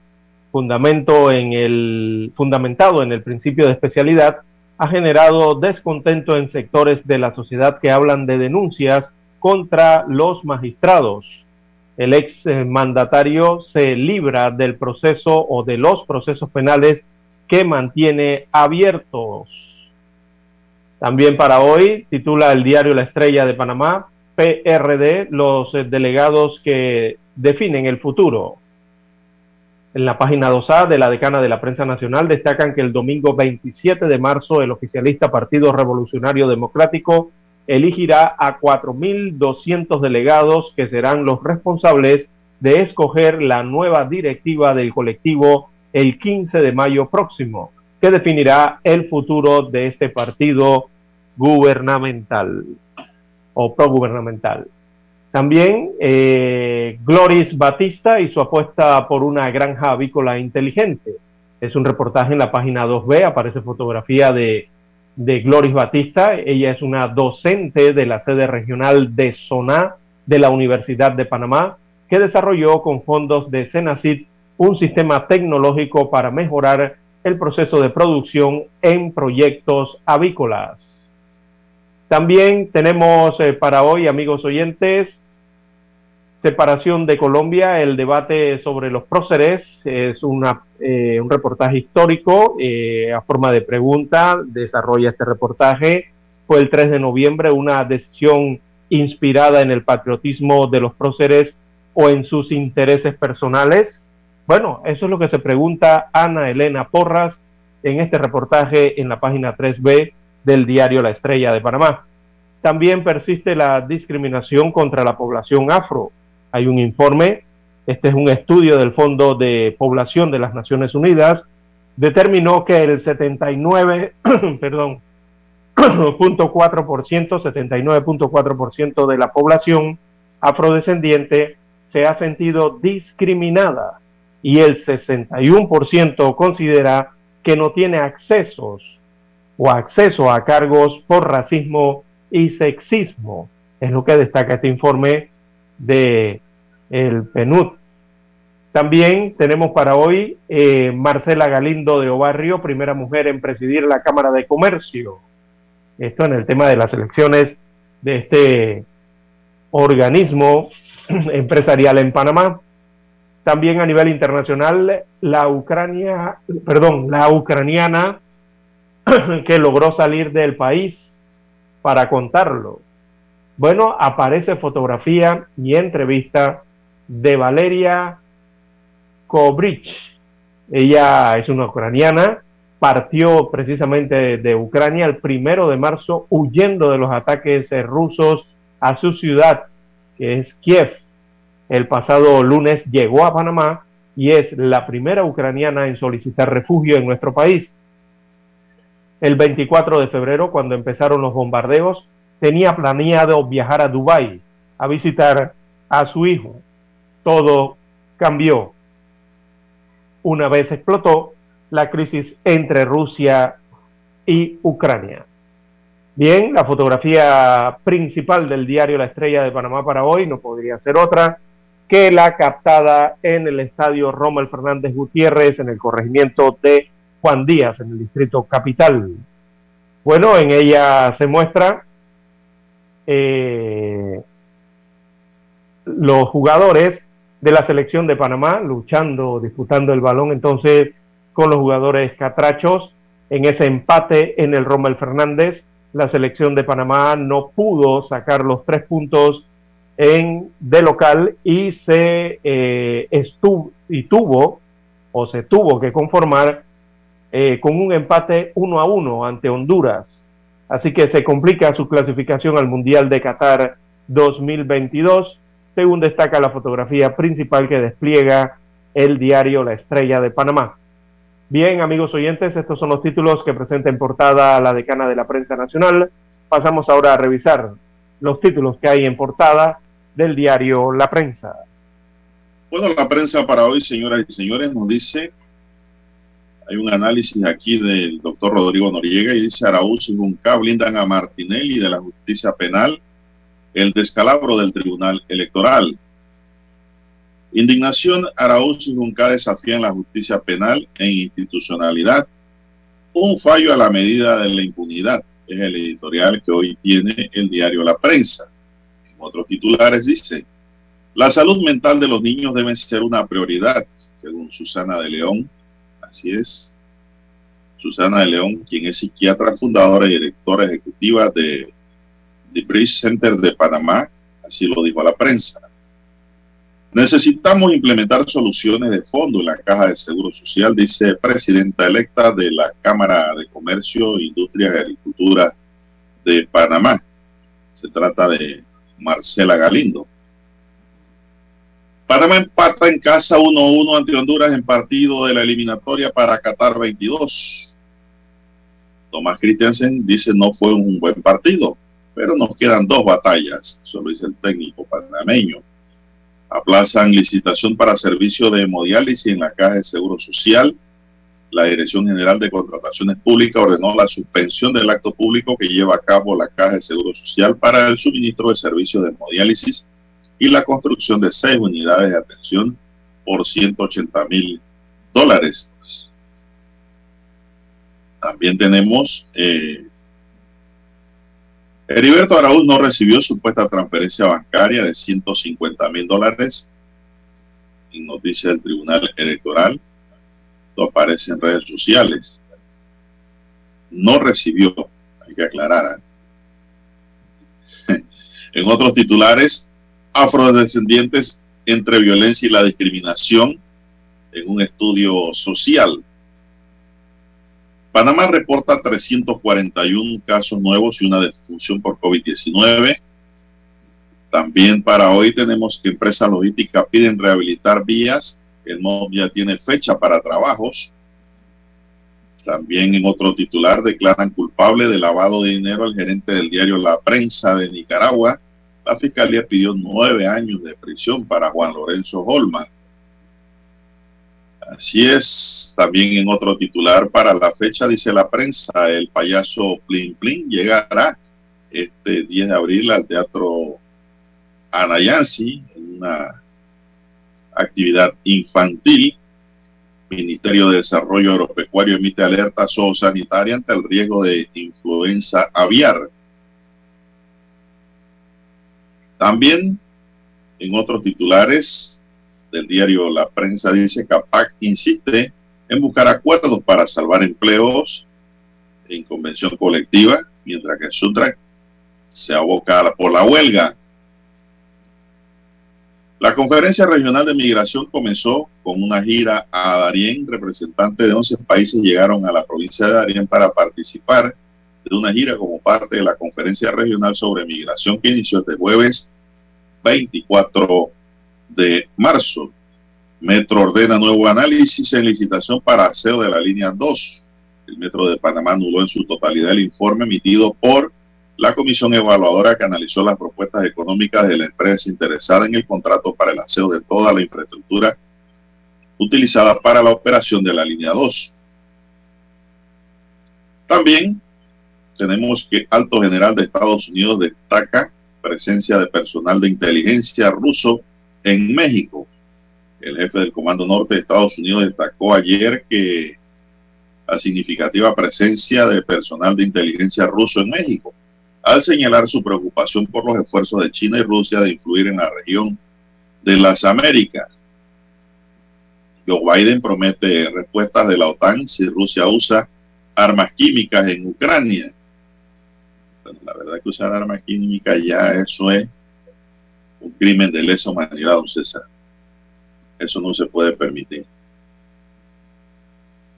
fundamento en el, fundamentado en el principio de especialidad, ha generado descontento en sectores de la sociedad que hablan de denuncias contra los magistrados. El ex mandatario se libra del proceso o de los procesos penales que mantiene abiertos. También para hoy titula el diario La Estrella de Panamá, PRD, los delegados que definen el futuro. En la página 2A de la decana de la prensa nacional destacan que el domingo 27 de marzo el oficialista Partido Revolucionario Democrático elegirá a 4.200 delegados que serán los responsables de escoger la nueva directiva del colectivo el 15 de mayo próximo, que definirá el futuro de este partido gubernamental o progubernamental. También eh, Gloris Batista y su apuesta por una granja avícola inteligente. Es un reportaje en la página 2B, aparece fotografía de, Gloris Batista. Ella es una docente de la sede regional de Soná de la Universidad de Panamá, que desarrolló con fondos de Senacid un sistema tecnológico para mejorar el proceso de producción en proyectos avícolas. También tenemos eh, para hoy, amigos oyentes, separación de Colombia, el debate sobre los próceres, es una, eh, un reportaje histórico eh, a forma de pregunta, desarrolla este reportaje, fue el 3 de noviembre una decisión inspirada en el patriotismo de los próceres o en sus intereses personales. Bueno, eso es lo que se pregunta Ana Elena Porras en este reportaje en la página 3B del diario La Estrella de Panamá. También persiste la discriminación contra la población afro hay un informe, este es un estudio del Fondo de Población de las Naciones Unidas, determinó que el 79, perdón, 79.4% de la población afrodescendiente se ha sentido discriminada y el 61% considera que no tiene accesos o acceso a cargos por racismo y sexismo. Es lo que destaca este informe de el PNUD. También tenemos para hoy eh, Marcela Galindo de Obarrio, primera mujer en presidir la Cámara de Comercio. Esto en el tema de las elecciones de este organismo empresarial en Panamá. También a nivel internacional, la Ucrania, perdón, la ucraniana que logró salir del país para contarlo. Bueno, aparece fotografía y entrevista de Valeria Kobrich. Ella es una ucraniana, partió precisamente de, Ucrania el primero de marzo huyendo de los ataques rusos a su ciudad, que es Kiev. El pasado lunes llegó a Panamá y es la primera ucraniana en solicitar refugio en nuestro país. El 24 de febrero, cuando empezaron los bombardeos, tenía planeado viajar a Dubái a visitar a su hijo. Todo cambió una vez explotó la crisis entre Rusia y Ucrania. Bien, la fotografía principal del diario La Estrella de Panamá para hoy no podría ser otra que la captada en el estadio Rommel Fernández Gutiérrez en el corregimiento de Juan Díaz, en el distrito capital. Bueno, en ella se muestra eh, los jugadores de la selección de Panamá luchando, disputando el balón entonces con los jugadores catrachos en ese empate en el Rommel Fernández. La selección de Panamá no pudo sacar los tres puntos en de local y se eh, estuvo y tuvo o se tuvo que conformar eh, con un empate uno a uno ante Honduras así que se complica su clasificación al Mundial de Qatar 2022, según destaca la fotografía principal que despliega el diario La Estrella de Panamá. Bien, amigos oyentes, estos son los títulos que presenta en portada la decana de la prensa nacional. Pasamos ahora a revisar los títulos que hay en portada del diario La Prensa. Bueno, la prensa para hoy, señoras y señores, nos dice hay un análisis aquí del doctor Rodrigo Noriega y dice Araúz y Junca blindan a Martinelli de la justicia penal el descalabro del Tribunal Electoral. Indignación, Araúz y Junca desafían la justicia penal e institucionalidad. Un fallo a la medida de la impunidad es el editorial que hoy tiene el diario La Prensa. En otros titulares dice, la salud mental de los niños debe ser una prioridad, según Susana de León, Así es. Susana de León, quien es psiquiatra, fundadora y directora ejecutiva de The Bridge Center de Panamá, así lo dijo a la prensa. Necesitamos implementar soluciones de fondo en la caja de seguro social, dice presidenta electa de la Cámara de Comercio, Industria y Agricultura de Panamá. Se trata de Marcela Galindo. Panamá empata en casa 1-1 ante Honduras en partido de la eliminatoria para Qatar 22. Tomás Christiansen dice no fue un buen partido, pero nos quedan dos batallas, eso lo dice el técnico panameño. Aplazan licitación para servicio de hemodiálisis en la Caja de Seguro Social. La Dirección General de Contrataciones Públicas ordenó la suspensión del acto público que lleva a cabo la Caja de Seguro Social para el suministro de servicios de hemodiálisis y la construcción de seis unidades de atención por 180 mil dólares. También tenemos eh, Heriberto Araúz no recibió supuesta transferencia bancaria de 150 mil dólares en noticias del Tribunal Electoral. Esto aparece en redes sociales. No recibió, hay que aclarar. ¿eh? en otros titulares, afrodescendientes entre violencia y la discriminación en un estudio social. Panamá reporta 341 casos nuevos y una defunción por COVID-19. También para hoy tenemos que empresas logísticas piden rehabilitar vías. El MOB ya tiene fecha para trabajos. También en otro titular declaran culpable de lavado de dinero al gerente del diario La Prensa de Nicaragua. La fiscalía pidió nueve años de prisión para Juan Lorenzo Holman. Así es, también en otro titular para la fecha dice la prensa, el payaso Plin Plin llegará este 10 de abril al Teatro Anayansi, en una actividad infantil. Ministerio de Desarrollo Agropecuario emite alerta zoosanitaria ante el riesgo de influenza aviar. También en otros titulares, del diario La Prensa dice que APAC insiste en buscar acuerdos para salvar empleos en convención colectiva, mientras que Sutra se aboca por la huelga. La Conferencia Regional de Migración comenzó con una gira a Darién. Representantes de 11 países llegaron a la provincia de Darién para participar de una gira como parte de la Conferencia Regional sobre Migración que inició este jueves 24 de marzo. Metro ordena nuevo análisis en licitación para aseo de la línea 2. El Metro de Panamá anuló en su totalidad el informe emitido por la comisión evaluadora que analizó las propuestas económicas de la empresa interesada en el contrato para el aseo de toda la infraestructura utilizada para la operación de la línea 2. También tenemos que Alto General de Estados Unidos destaca presencia de personal de inteligencia ruso en México. El jefe del Comando Norte de Estados Unidos destacó ayer que la significativa presencia de personal de inteligencia ruso en México, al señalar su preocupación por los esfuerzos de China y Rusia de influir en la región de las Américas. Joe Biden promete respuestas de la OTAN si Rusia usa armas químicas en Ucrania. La verdad que usar armas químicas ya eso es un crimen de lesa humanidad, don César. Eso no se puede permitir.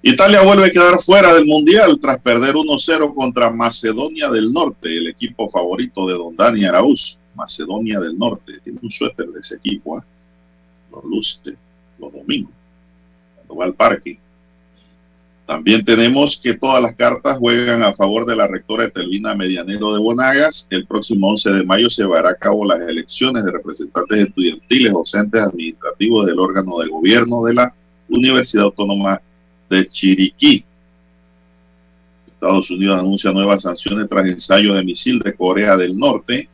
Italia vuelve a quedar fuera del Mundial tras perder 1-0 contra Macedonia del Norte, el equipo favorito de Don Dani Araúz. Macedonia del Norte. Tiene un suéter de ese equipo. ¿eh? Lo luce los domingos, cuando va al parque. También tenemos que todas las cartas juegan a favor de la rectora Etelvina Medianero de Bonagas. El próximo 11 de mayo se llevará a cabo las elecciones de representantes estudiantiles, docentes, administrativos del órgano de gobierno de la Universidad Autónoma de Chiriquí. Estados Unidos anuncia nuevas sanciones tras ensayo de misil de Corea del Norte.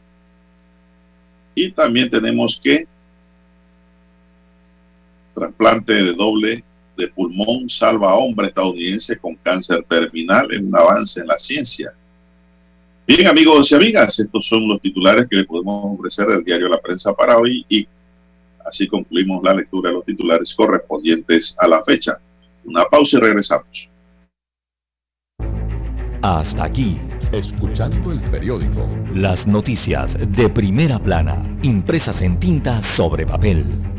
Y también tenemos que trasplante de doble de pulmón salva a hombre estadounidense con cáncer terminal en un avance en la ciencia. Bien, amigos y amigas, estos son los titulares que le podemos ofrecer del diario La Prensa para hoy y así concluimos la lectura de los titulares correspondientes a la fecha. Una pausa y regresamos. Hasta aquí, escuchando el periódico. Las noticias de primera plana, impresas en tinta sobre papel.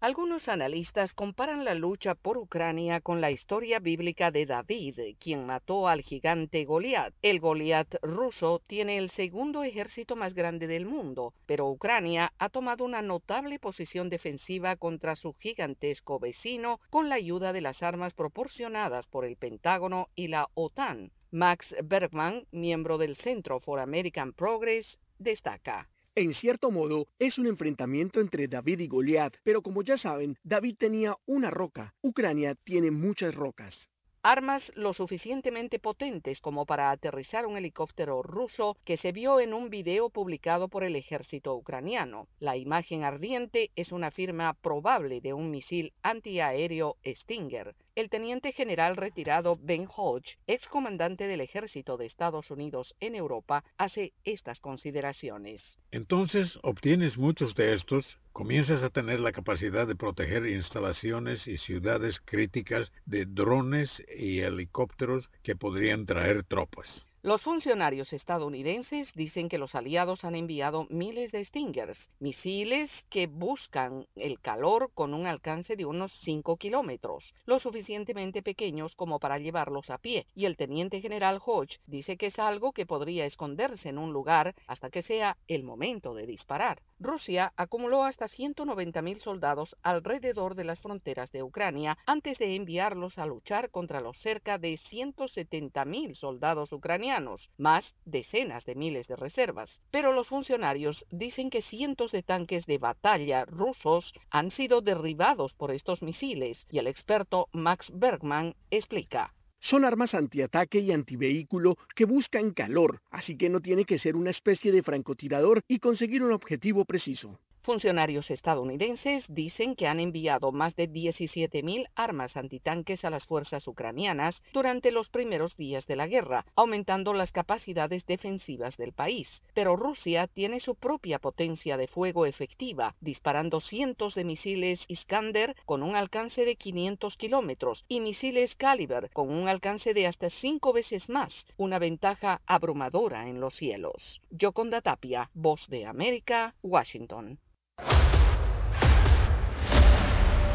Algunos analistas comparan la lucha por Ucrania con la historia bíblica de David, quien mató al gigante Goliat. El Goliat ruso tiene el segundo ejército más grande del mundo, pero Ucrania ha tomado una notable posición defensiva contra su gigantesco vecino con la ayuda de las armas proporcionadas por el Pentágono y la OTAN. Max Bergman, miembro del Centro for American Progress, destaca. En cierto modo, es un enfrentamiento entre David y Goliat, pero como ya saben, David tenía una roca, Ucrania tiene muchas rocas. Armas lo suficientemente potentes como para aterrizar un helicóptero ruso que se vio en un video publicado por el ejército ucraniano. La imagen ardiente es una firma probable de un misil antiaéreo Stinger. El teniente general retirado Ben Hodge, excomandante del ejército de Estados Unidos en Europa, hace estas consideraciones. Entonces obtienes muchos de estos, comienzas a tener la capacidad de proteger instalaciones y ciudades críticas de drones y helicópteros que podrían traer tropas. Los funcionarios estadounidenses dicen que los aliados han enviado miles de Stingers, misiles que buscan el calor con un alcance de unos 5 kilómetros, lo suficientemente pequeños como para llevarlos a pie, y el teniente general Hodge dice que es algo que podría esconderse en un lugar hasta que sea el momento de disparar. Rusia acumuló hasta 190.000 soldados alrededor de las fronteras de Ucrania antes de enviarlos a luchar contra los cerca de 170.000 soldados ucranianos, más decenas de miles de reservas. Pero los funcionarios dicen que cientos de tanques de batalla rusos han sido derribados por estos misiles y el experto Max Bergman explica. Son armas antiataque y antivehículo que buscan calor, así que no tiene que ser una especie de francotirador y conseguir un objetivo preciso. Funcionarios estadounidenses dicen que han enviado más de 17.000 armas antitanques a las fuerzas ucranianas durante los primeros días de la guerra, aumentando las capacidades defensivas del país. Pero Rusia tiene su propia potencia de fuego efectiva, disparando cientos de misiles Iskander con un alcance de 500 kilómetros y misiles Caliber con un alcance de hasta cinco veces más, una ventaja abrumadora en los cielos. Yoconda Tapia, Voz de América, Washington.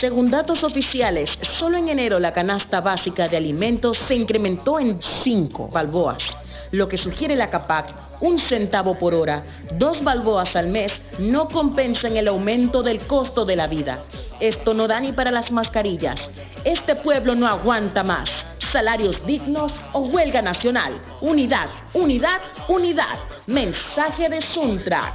Según datos oficiales, solo en enero la canasta básica de alimentos se incrementó en 5 balboas, lo que sugiere la CAPAC, un centavo por hora, dos balboas al mes, no compensan el aumento del costo de la vida. Esto no da ni para las mascarillas. Este pueblo no aguanta más. Salarios dignos o huelga nacional. Unidad, unidad, unidad. Mensaje de Suntrax.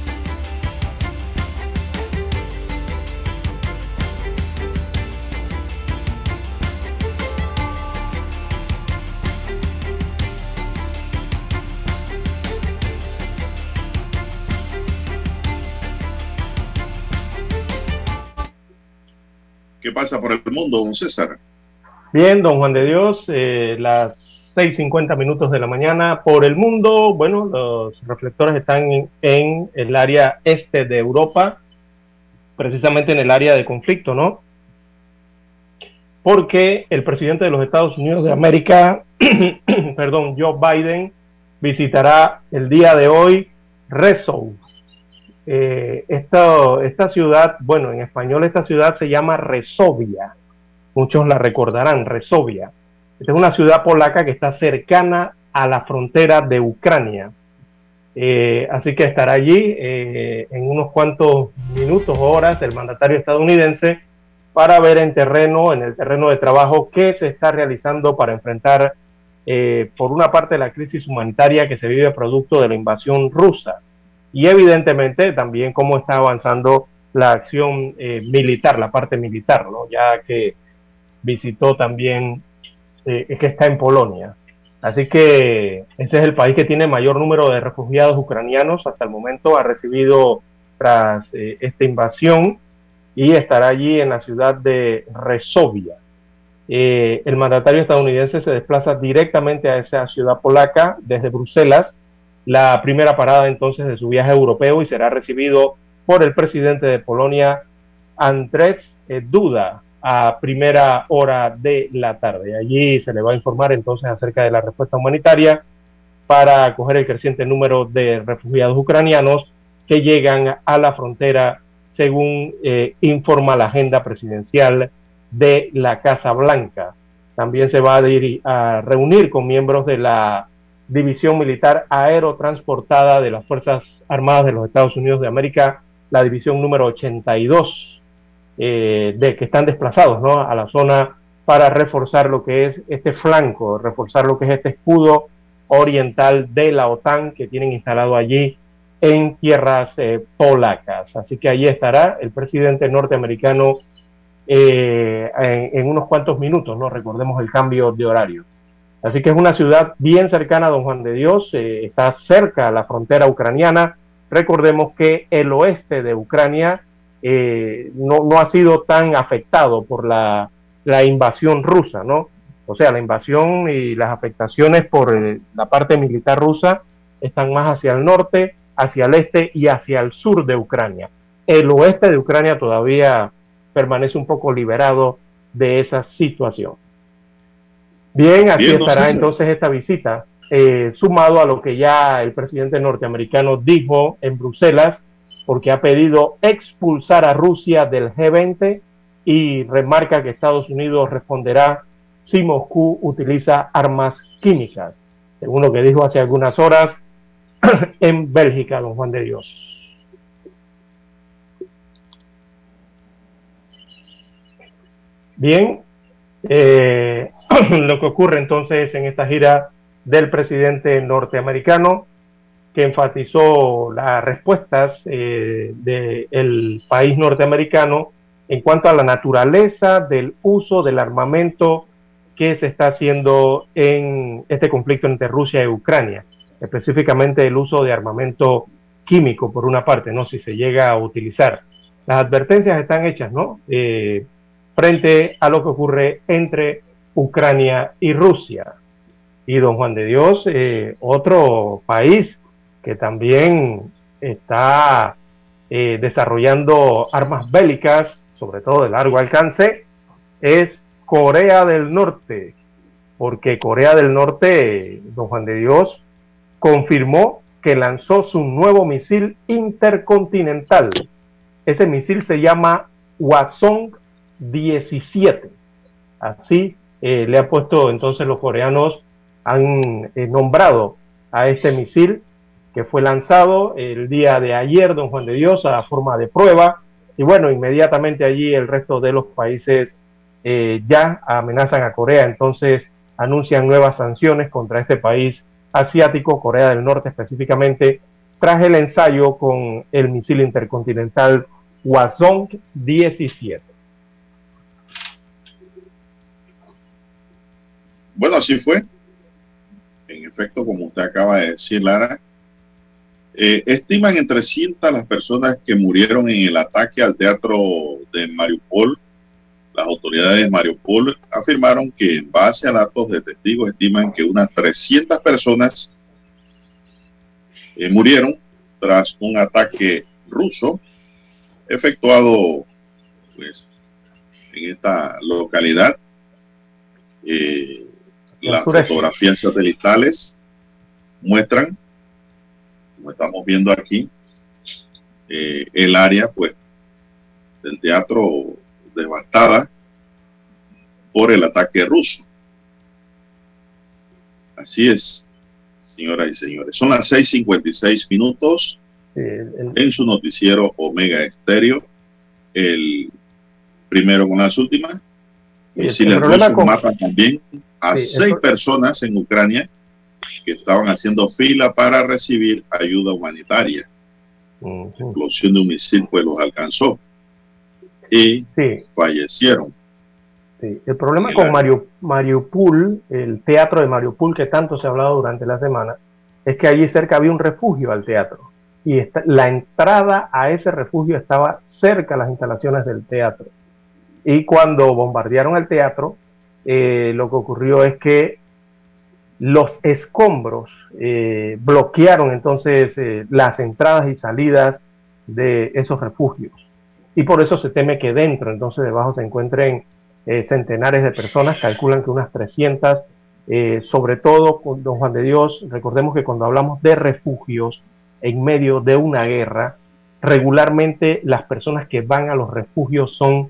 ¿Qué pasa por el mundo, don César? Bien, don Juan de Dios, eh, las 6.50 minutos de la mañana por el mundo. Bueno, los reflectores están en, en, el área este de Europa, precisamente en el área de conflicto, ¿no? Porque el presidente de los Estados Unidos de América, perdón, Joe Biden, visitará el día de hoy Rezo, eh, esta, ciudad, bueno, en español esta ciudad se llama Resovia. Muchos la recordarán, Resovia. Esta es una ciudad polaca que está cercana a la frontera de Ucrania. Eh, así que estará allí eh, en unos cuantos minutos, horas, el mandatario estadounidense para ver en terreno, en el terreno de trabajo, qué se está realizando para enfrentar, por una parte, la crisis humanitaria que se vive producto de la invasión rusa y evidentemente también cómo está avanzando la acción eh, militar, la parte militar, ¿no? ya que visitó también, eh, que está en Polonia. Así que ese es el país que tiene mayor número de refugiados ucranianos hasta el momento, ha recibido tras eh, esta invasión y estará allí en la ciudad de Resovia. Eh, el mandatario estadounidense se desplaza directamente a esa ciudad polaca desde Bruselas la primera parada entonces de su viaje europeo y será recibido por el presidente de Polonia, Andrzej Duda, a primera hora de la tarde. Allí se le va a informar entonces acerca de la respuesta humanitaria para acoger el creciente número de refugiados ucranianos que llegan a la frontera, según eh, informa la agenda presidencial de la Casa Blanca. También se va a, a reunir con miembros de la División Militar Aerotransportada de las Fuerzas Armadas de los Estados Unidos de América, la división número 82, eh, de que están desplazados ¿no? a la zona para reforzar lo que es este flanco, reforzar lo que es este escudo oriental de la OTAN que tienen instalado allí en tierras eh, polacas. Así que allí estará el presidente norteamericano eh, en, en, unos cuantos minutos, ¿no? Recordemos el cambio de horario. Así que es una ciudad bien cercana a Don Juan de Dios, eh, está cerca a la frontera ucraniana. Recordemos que el oeste de Ucrania eh, no, ha sido tan afectado por la, la, invasión rusa, ¿no? O sea, la invasión y las afectaciones por el, eh, la parte militar rusa están más hacia el norte, hacia el este y hacia el sur de Ucrania. El oeste de Ucrania todavía permanece un poco liberado de esa situación. Bien, así Bien, estará entonces, entonces esta visita, eh, sumado a lo que ya el presidente norteamericano dijo en Bruselas, porque ha pedido expulsar a Rusia del G20 y remarca que Estados Unidos responderá si Moscú utiliza armas químicas, según lo que dijo hace algunas horas en Bélgica, don Juan de Dios. Bien, eh, lo que ocurre entonces en esta gira del presidente norteamericano, que enfatizó las respuestas eh, del país norteamericano en cuanto a la naturaleza del uso del armamento que se está haciendo en este conflicto entre Rusia y Ucrania, específicamente el uso de armamento químico, por una parte, ¿no? Si se llega a utilizar. Las advertencias están hechas, ¿no? Eh, frente a lo que ocurre entre Ucrania y Rusia. Y don Juan de Dios, eh, otro país que también está eh, desarrollando armas bélicas, sobre todo de largo alcance, es Corea del Norte, porque Corea del Norte, don Juan de Dios, confirmó que lanzó su nuevo misil intercontinental. Ese misil se llama Hwasong 17. Así eh, le ha puesto entonces los coreanos han eh, nombrado a este misil que fue lanzado el día de ayer, don Juan de Dios, a forma de prueba. Y bueno, inmediatamente allí el resto de los países eh, ya amenazan a Corea, entonces anuncian nuevas sanciones contra este país asiático, Corea del Norte específicamente, tras el ensayo con el misil intercontinental Hwasong 17. Bueno, así fue. En efecto, como usted acaba de decir, Lara, eh, estiman en 300 las personas que murieron en el ataque al teatro de Mariupol. Las autoridades de Mariupol afirmaron que en base a datos de testigos estiman que unas 300 personas eh, murieron tras un ataque ruso efectuado pues, en esta localidad. Eh, las fotografías satelitales muestran como estamos viendo aquí, eh, el área pues del teatro devastada por el ataque ruso. Así es, señoras y señores. Son las 6:56 minutos en su noticiero Omega Estéreo. El primero con las últimas. Y si les con... matan también a seis personas en Ucrania que estaban haciendo fila para recibir ayuda humanitaria. La explosión de un misil pues los alcanzó y fallecieron. El problema con Mario, Mariupol, el teatro de Mariupol que tanto se ha hablado durante la semana, es que allí cerca había un refugio al teatro y la entrada a ese refugio estaba cerca de las instalaciones del teatro. Y cuando bombardearon el teatro, eh, lo que ocurrió es que los escombros eh, bloquearon entonces eh, las entradas y salidas de esos refugios. Y por eso se teme que dentro, entonces debajo se encuentren centenares de personas, calculan que unas 300, sobre todo con Don Juan de Dios, recordemos que cuando hablamos de refugios en medio de una guerra, regularmente las personas que van a los refugios son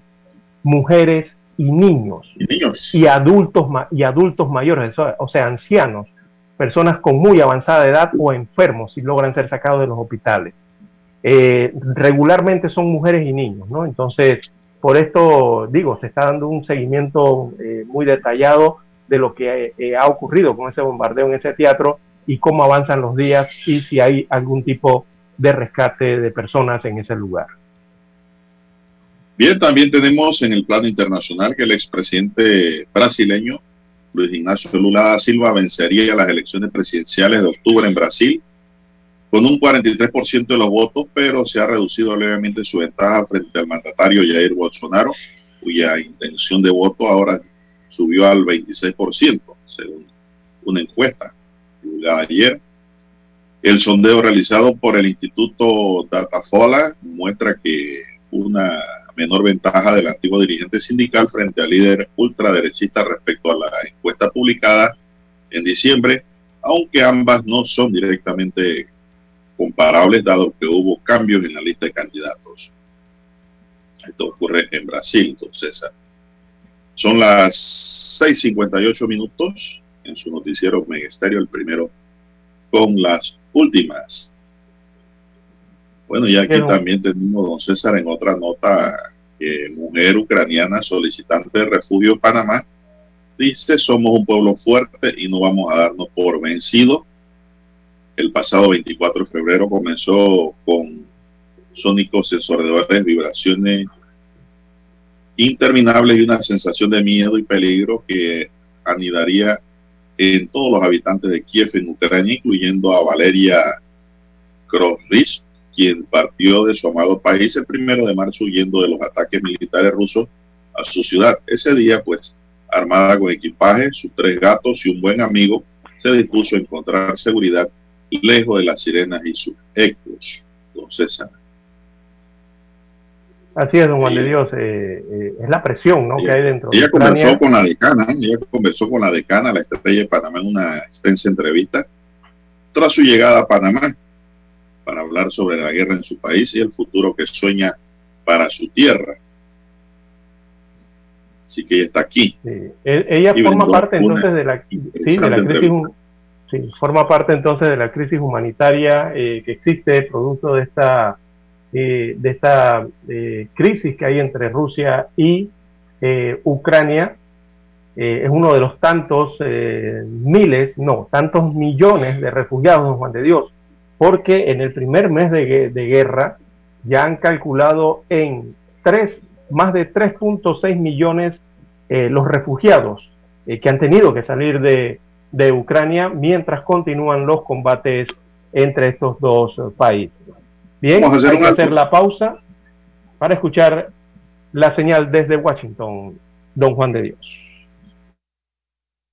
mujeres y niños, y, adultos y adultos mayores, o sea, ancianos, personas con muy avanzada edad o enfermos si logran ser sacados de los hospitales. Eh, regularmente son mujeres y niños, ¿no? Entonces, por esto digo, se está dando un seguimiento eh, muy detallado de lo que eh, ha ocurrido con ese bombardeo en ese teatro y cómo avanzan los días y si hay algún tipo de rescate de personas en ese lugar. También tenemos en el plano internacional que el expresidente brasileño Luis Ignacio Lula da Silva vencería las elecciones presidenciales de octubre en Brasil con un 43% de los votos, pero se ha reducido levemente su ventaja frente al mandatario Jair Bolsonaro, cuya intención de voto ahora subió al 26%, según una encuesta publicada ayer. El sondeo realizado por el Instituto Datafola muestra que una menor ventaja del antiguo dirigente sindical frente al líder ultraderechista respecto a la encuesta publicada en diciembre, aunque ambas no son directamente comparables dado que hubo cambios en la lista de candidatos. Esto ocurre en Brasil, César. Son las 6.58 minutos en su noticiero Megesterio, el primero con las últimas. Bueno, y aquí también tenemos, don César, en otra nota, que mujer ucraniana solicitante de refugio en Panamá, dice, somos un pueblo fuerte y no vamos a darnos por vencido. El pasado 24 de febrero comenzó con sónicos sensores, vibraciones interminables y una sensación de miedo y peligro que anidaría en todos los habitantes de Kiev en Ucrania, incluyendo a Valeria Krosris, quien partió de su amado país el primero de marzo huyendo de los ataques militares rusos a su ciudad. Ese día, pues, armada con equipaje, sus tres gatos y un buen amigo, se dispuso a encontrar seguridad lejos de las sirenas y sus ecos. Don César. Así es, don Juan de Dios, eh, eh, es la presión ¿no? que hay dentro. Ella conversó con la decana, ella conversó con la decana, la estrella de Panamá, en una extensa entrevista tras su llegada a Panamá para hablar sobre la guerra en su país y el futuro que sueña para su tierra. Así que ella está aquí. E-, ella forma parte entonces de la, crisis, sí, forma parte entonces de la crisis humanitaria eh, que existe producto de esta eh, de esta eh, crisis que hay entre Rusia y eh, Ucrania es uno de los tantos miles, no, tantos millones de refugiados, Juan de Dios, porque en el primer mes de, guerra ya han calculado en tres, más de 3.6 millones los refugiados que han tenido que salir de, de Ucrania mientras continúan los combates entre estos dos países. Bien, Vamos a hacer hay que hacer la pausa para escuchar la señal desde Washington, don Juan de Dios.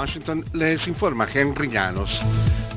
Washington les informa Henry Llanos.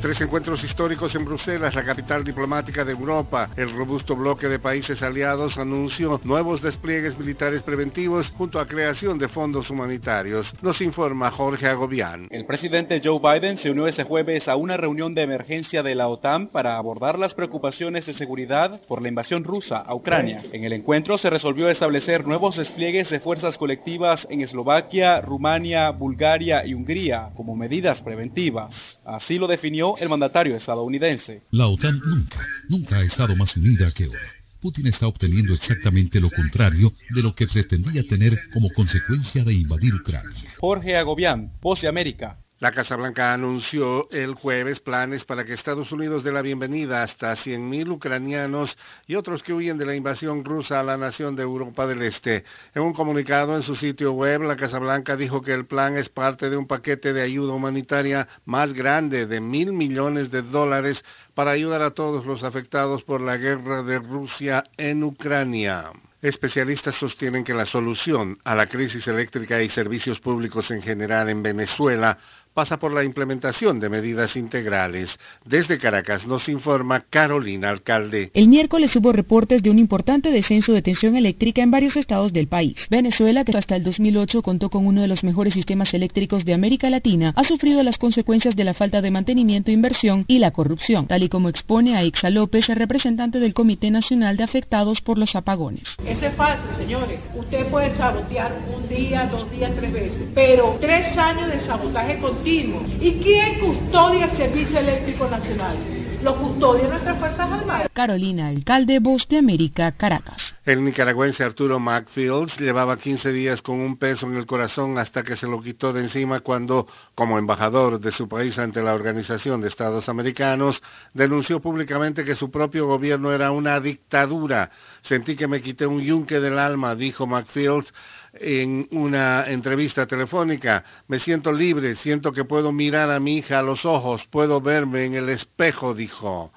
Tres encuentros históricos en Bruselas, la capital diplomática de Europa. El robusto bloque de países aliados anunció nuevos despliegues militares preventivos junto a creación de fondos humanitarios. Nos informa Jorge Agobián. El presidente Joe Biden se unió este jueves a una reunión de emergencia de la OTAN para abordar las preocupaciones de seguridad por la invasión rusa a Ucrania. En el encuentro se resolvió establecer nuevos despliegues de fuerzas colectivas en Eslovaquia, Rumania, Bulgaria y Hungría como medidas preventivas. Así lo definió el mandatario estadounidense. La OTAN nunca, nunca ha estado más unida que hoy. Putin está obteniendo exactamente lo contrario de lo que pretendía tener como consecuencia de invadir Ucrania. Jorge Agobián, Voz de América, la Casa Blanca anunció el jueves planes para que Estados Unidos dé la bienvenida hasta 100.000 ucranianos y otros que huyen de la invasión rusa a la nación de Europa del Este. En un comunicado en su sitio web, la Casa Blanca dijo que el plan es parte de un paquete de ayuda humanitaria más grande de mil millones de dólares para ayudar a todos los afectados por la guerra de Rusia en Ucrania. Especialistas sostienen que la solución a la crisis eléctrica y servicios públicos en general en Venezuela pasa por la implementación de medidas integrales. Desde Caracas nos informa Carolina Alcalde. El miércoles hubo reportes de un importante descenso de tensión eléctrica en varios estados del país. Venezuela, que hasta el 2008 contó con uno de los mejores sistemas eléctricos de América Latina, ha sufrido las consecuencias de la falta de mantenimiento, inversión y la corrupción, tal y como expone a Ixa López, representante del Comité Nacional de Afectados por los Apagones. Eso es falso, señores. Usted puede sabotear un día, dos días, tres veces, pero tres años de sabotaje continuo ¿Y quién custodia el Servicio Eléctrico Nacional? Lo custodia nuestras Fuerzas Armadas. Carolina, alcalde Voz de América, Caracas. El nicaragüense Arturo Macfields llevaba 15 días con un peso en el corazón hasta que se lo quitó de encima cuando, como embajador de su país ante la Organización de Estados Americanos, denunció públicamente que su propio gobierno era una dictadura. Sentí que me quité un yunque del alma, dijo Macfields en una entrevista telefónica. Me siento libre, siento que puedo mirar a mi hija a los ojos, puedo verme en el espejo, dijo.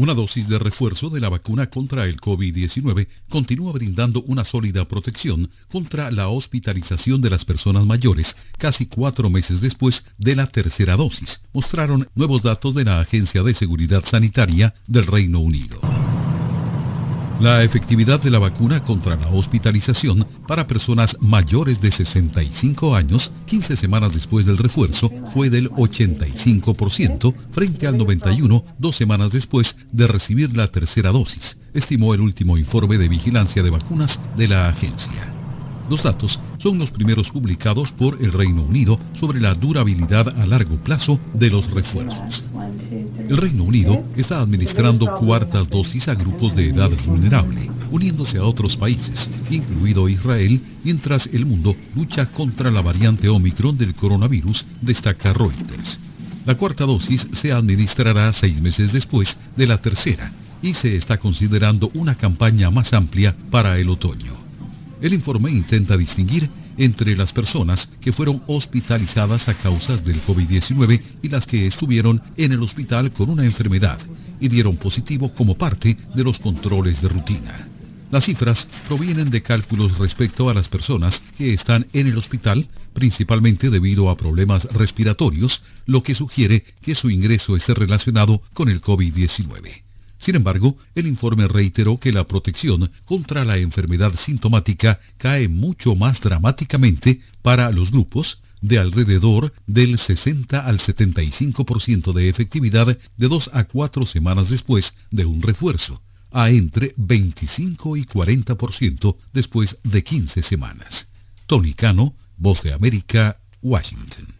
Una dosis de refuerzo de la vacuna contra el COVID-19 continúa brindando una sólida protección contra la hospitalización de las personas mayores casi cuatro meses después de la tercera dosis, mostraron nuevos datos de la Agencia de Seguridad Sanitaria del Reino Unido. La efectividad de la vacuna contra la hospitalización para personas mayores de 65 años 15 semanas después del refuerzo fue del 85% frente al 91 dos semanas después de recibir la tercera dosis, estimó el último informe de vigilancia de vacunas de la agencia. Los datos son los primeros publicados por el Reino Unido sobre la durabilidad a largo plazo de los refuerzos. El Reino Unido está administrando cuartas dosis a grupos de edad vulnerable, uniéndose a otros países, incluido Israel, mientras el mundo lucha contra la variante Omicron del coronavirus, destaca Reuters. La cuarta dosis se administrará seis meses después de la tercera y se está considerando una campaña más amplia para el otoño. El informe intenta distinguir entre las personas que fueron hospitalizadas a causa del COVID-19 y las que estuvieron en el hospital con una enfermedad y dieron positivo como parte de los controles de rutina. Las cifras provienen de cálculos respecto a las personas que están en el hospital, principalmente debido a problemas respiratorios, lo que sugiere que su ingreso esté relacionado con el COVID-19. Sin embargo, el informe reiteró que la protección contra la enfermedad sintomática cae mucho más dramáticamente para los grupos de alrededor del 60 al 75% de efectividad de dos a cuatro semanas después de un refuerzo, a entre 25 y 40% después de 15 semanas. Tony Cano, Voz de América, Washington.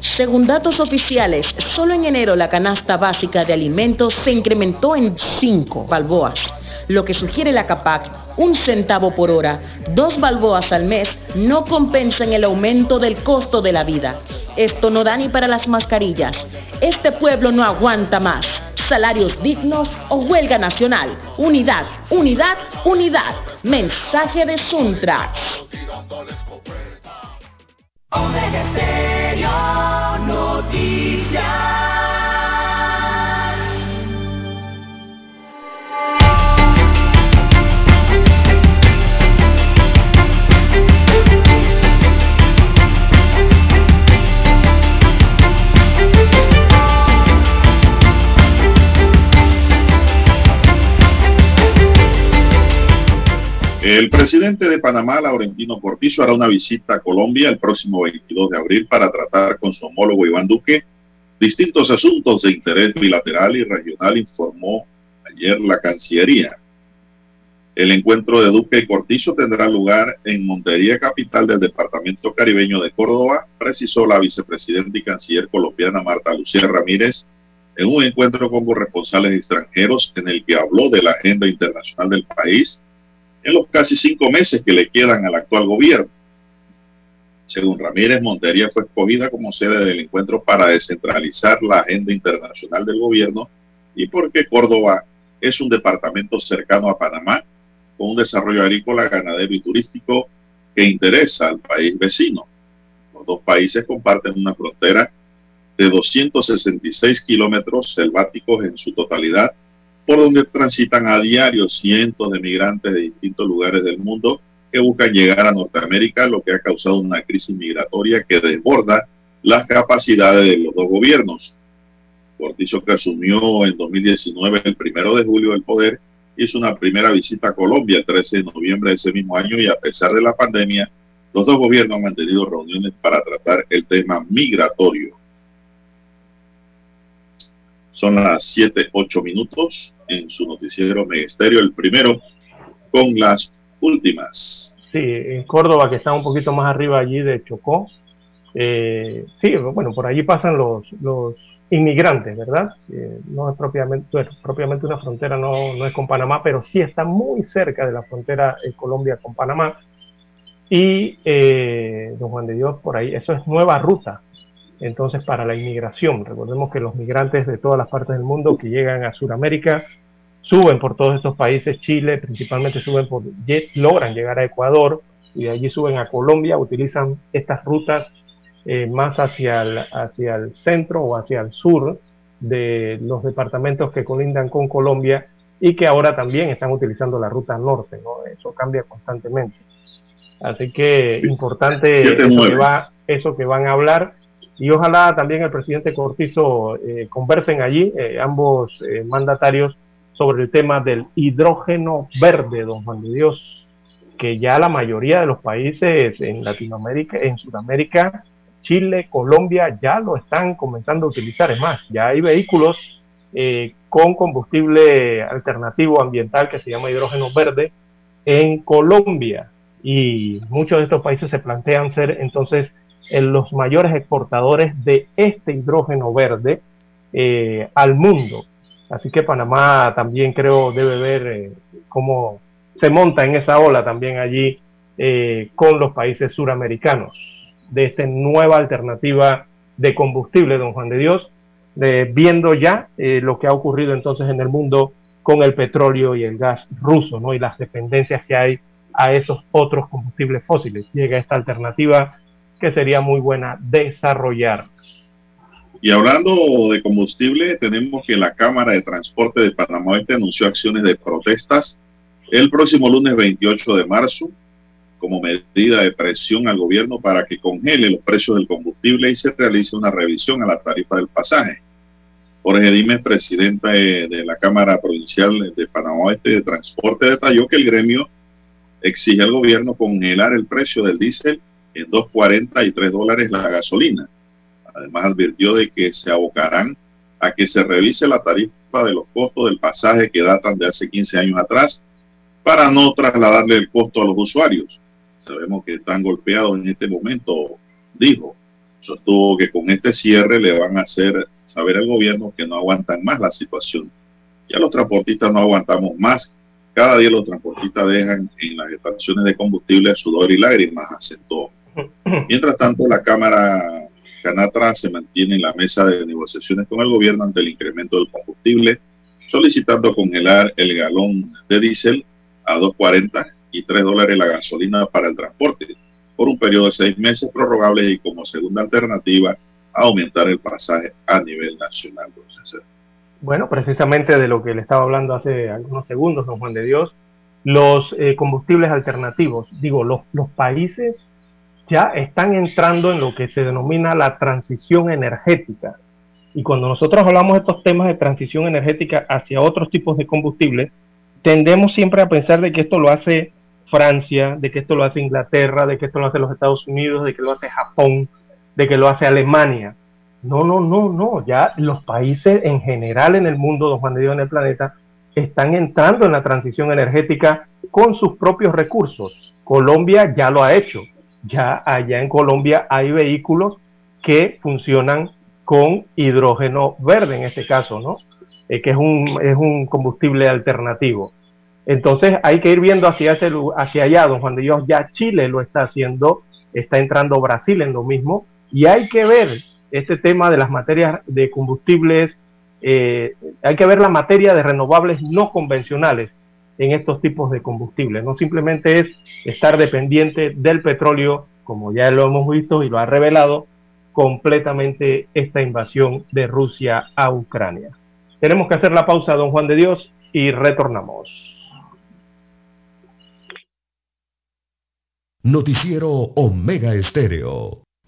Según datos oficiales, solo en enero la canasta básica de alimentos se incrementó en 5 balboas, lo que sugiere la CAPAC, un centavo por hora, dos balboas al mes, no compensan el aumento del costo de la vida. Esto no da ni para las mascarillas. Este pueblo no aguanta más. Salarios dignos o huelga nacional. Unidad, unidad, unidad. Mensaje de Suntra. Omega Stereo Noticias. El presidente de Panamá, Laurentino Cortizo, hará una visita a Colombia el próximo 22 de abril para tratar con su homólogo Iván Duque distintos asuntos de interés bilateral y regional, informó ayer la Cancillería. El encuentro de Duque y Cortizo tendrá lugar en Montería, capital del departamento caribeño de Córdoba, precisó la vicepresidenta y canciller colombiana Marta Lucía Ramírez en un encuentro con corresponsales extranjeros en el que habló de la agenda internacional del país en los casi cinco meses que le quedan al actual gobierno. Según Ramírez, Montería fue escogida como sede del encuentro para descentralizar la agenda internacional del gobierno y porque Córdoba es un departamento cercano a Panamá con un desarrollo agrícola, ganadero y turístico que interesa al país vecino. Los dos países comparten una frontera de 266 kilómetros selváticos en su totalidad por donde transitan a diario cientos de migrantes de distintos lugares del mundo que buscan llegar a Norteamérica, lo que ha causado una crisis migratoria que desborda las capacidades de los dos gobiernos. Cortizo, que asumió en 2019 el primero de julio el poder, hizo una primera visita a Colombia el 13 de noviembre de ese mismo año y a pesar de la pandemia, los dos gobiernos han mantenido reuniones para tratar el tema migratorio. Son las 7, 8 minutos en su noticiero Megesterio, el primero con las últimas. Sí, en Córdoba, que está un poquito más arriba allí de Chocó. Eh, sí, bueno, por allí pasan los, los inmigrantes, ¿verdad? Eh, no es propiamente, propiamente una frontera, no, no, es con Panamá, pero sí está muy cerca de la frontera de Colombia con Panamá. Y eh, don Juan de Dios, por ahí, eso es nueva ruta entonces para la inmigración. Recordemos que los migrantes de todas las partes del mundo que llegan a Sudamérica suben por todos estos países, Chile principalmente suben por, logran llegar a Ecuador y de allí suben a Colombia, utilizan estas rutas eh, más hacia el, hacia el centro o hacia el sur de los departamentos que colindan con Colombia y que ahora también están utilizando la ruta norte, ¿no? Eso cambia constantemente. Así que importante eso que, va, eso que van a hablar y ojalá también el presidente Cortizo eh, conversen allí, eh, ambos eh, mandatarios, sobre el tema del hidrógeno verde, don Juan de Dios, que ya la mayoría de los países en Latinoamérica, en Sudamérica, Chile, Colombia, ya lo están comenzando a utilizar. Es más, ya hay vehículos con combustible alternativo ambiental que se llama hidrógeno verde en Colombia. Y muchos de estos países se plantean ser entonces en los mayores exportadores de este hidrógeno verde eh, al mundo. Así que Panamá también creo debe ver eh, cómo se monta en esa ola también allí eh, con los países suramericanos de esta nueva alternativa de combustible, don Juan de Dios, viendo ya lo que ha ocurrido entonces en el mundo con el petróleo y el gas ruso, ¿no? Y las dependencias que hay a esos otros combustibles fósiles. Llega esta alternativa que sería muy buena desarrollar. Y hablando de combustible, tenemos que la Cámara de Transporte de Panamá Oeste anunció acciones de protestas el próximo lunes 28 de marzo como medida de presión al gobierno para que congele los precios del combustible y se realice una revisión a la tarifa del pasaje. Jorge Dimes, presidenta de la Cámara Provincial de Panamá Oeste de Transporte, detalló que el gremio exige al gobierno congelar el precio del diésel en 2.40 y 3 dólares la gasolina. Además advirtió de que se abocarán a que se revise la tarifa de los costos del pasaje que datan de hace 15 años atrás para no trasladarle el costo a los usuarios. Sabemos que están golpeados en este momento, dijo. Sostuvo que con este cierre le van a hacer saber al gobierno que no aguantan más la situación. Ya los transportistas no aguantamos más. Cada día los transportistas dejan en las estaciones de combustible sudor y lágrimas, acentuó. Mientras tanto, la Cámara Canatra se mantiene en la mesa de negociaciones con el gobierno ante el incremento del combustible, solicitando congelar el galón de diésel a 2.40 y 3 dólares la gasolina para el transporte por un periodo de seis meses prorrogable y como segunda alternativa aumentar el pasaje a nivel nacional. Bueno, precisamente de lo que le estaba hablando hace algunos segundos, don Juan de Dios, los eh, combustibles alternativos, digo, los, los países ya están entrando en lo que se denomina la transición energética. Y cuando nosotros hablamos de estos temas de transición energética hacia otros tipos de combustibles, tendemos siempre a pensar de que esto lo hace Francia, de que esto lo hace Inglaterra, de que esto lo hace los Estados Unidos, de que lo hace Japón, de que lo hace Alemania. No, no, no, no. Ya los países en general en el mundo, don Juan de Dios, en el planeta, están entrando en la transición energética con sus propios recursos. Colombia ya lo ha hecho. Ya allá en Colombia hay vehículos que funcionan con hidrógeno verde en este caso, ¿no? Eh, que es un, es un combustible alternativo. Entonces hay que ir viendo hacia, ese, hacia allá, don Juan de Dios, ya Chile lo está haciendo, está entrando Brasil en lo mismo, y hay que ver este tema de las materias de combustibles, eh, hay que ver la materia de renovables no convencionales en estos tipos de combustibles. No simplemente es estar dependiente del petróleo, como ya lo hemos visto y lo ha revelado completamente esta invasión de Rusia a Ucrania. Tenemos que hacer la pausa, don Juan de Dios, y retornamos. Noticiero Omega Estéreo.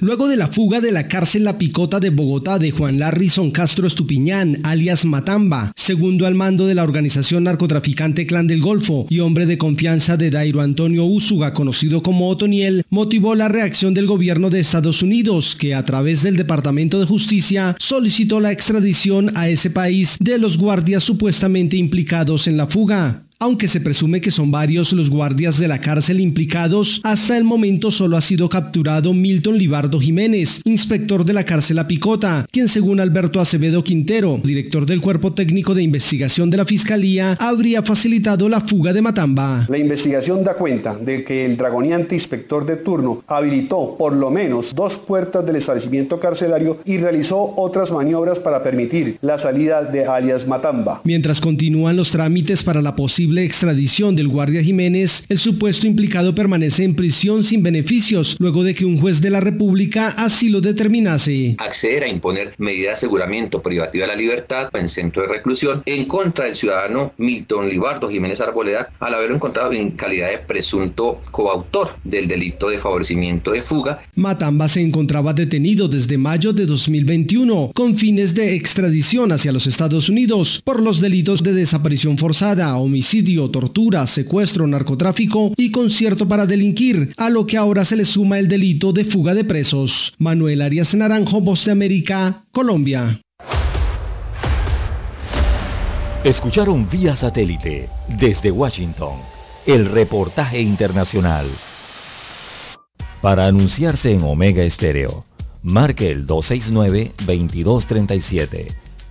Luego de la fuga de la cárcel La Picota de Bogotá de Juan Larrison Castro Estupiñán, alias Matamba, segundo al mando de la organización narcotraficante Clan del Golfo y hombre de confianza de Dairo Antonio Úsuga, conocido como Otoniel, motivó la reacción del gobierno de Estados Unidos, que a través del Departamento de Justicia solicitó la extradición a ese país de los guardias supuestamente implicados en la fuga. Aunque se presume que son varios los guardias de la cárcel implicados, hasta el momento solo ha sido capturado Milton Libardo Jiménez, inspector de la cárcel La Picota, quien según Alberto Acevedo Quintero, director del Cuerpo Técnico de Investigación de la Fiscalía, habría facilitado la fuga de Matamba. La investigación da cuenta de que el dragoniante inspector de turno habilitó por lo menos dos puertas del establecimiento carcelario y realizó otras maniobras para permitir la salida de alias Matamba. Mientras continúan los trámites para la posible posible extradición del guardia Jiménez, el supuesto implicado permanece en prisión sin beneficios luego de que un juez de la República así lo determinase. Acceder a imponer medida de aseguramiento privativa de la libertad en centro de reclusión en contra del ciudadano Milton Libardo Jiménez Arboleda al haberlo encontrado en calidad de presunto coautor del delito de favorecimiento de fuga. Matamba se encontraba detenido desde mayo de 2021 con fines de extradición hacia los Estados Unidos por los delitos de desaparición forzada, homicidio, tortura, secuestro, narcotráfico y concierto para delinquir, a lo que ahora se le suma el delito de fuga de presos. Manuel Arias Naranjo, Voz de América, Colombia. Escucharon vía satélite desde Washington el reportaje internacional. Para anunciarse en Omega Estéreo, marque el 269-2237.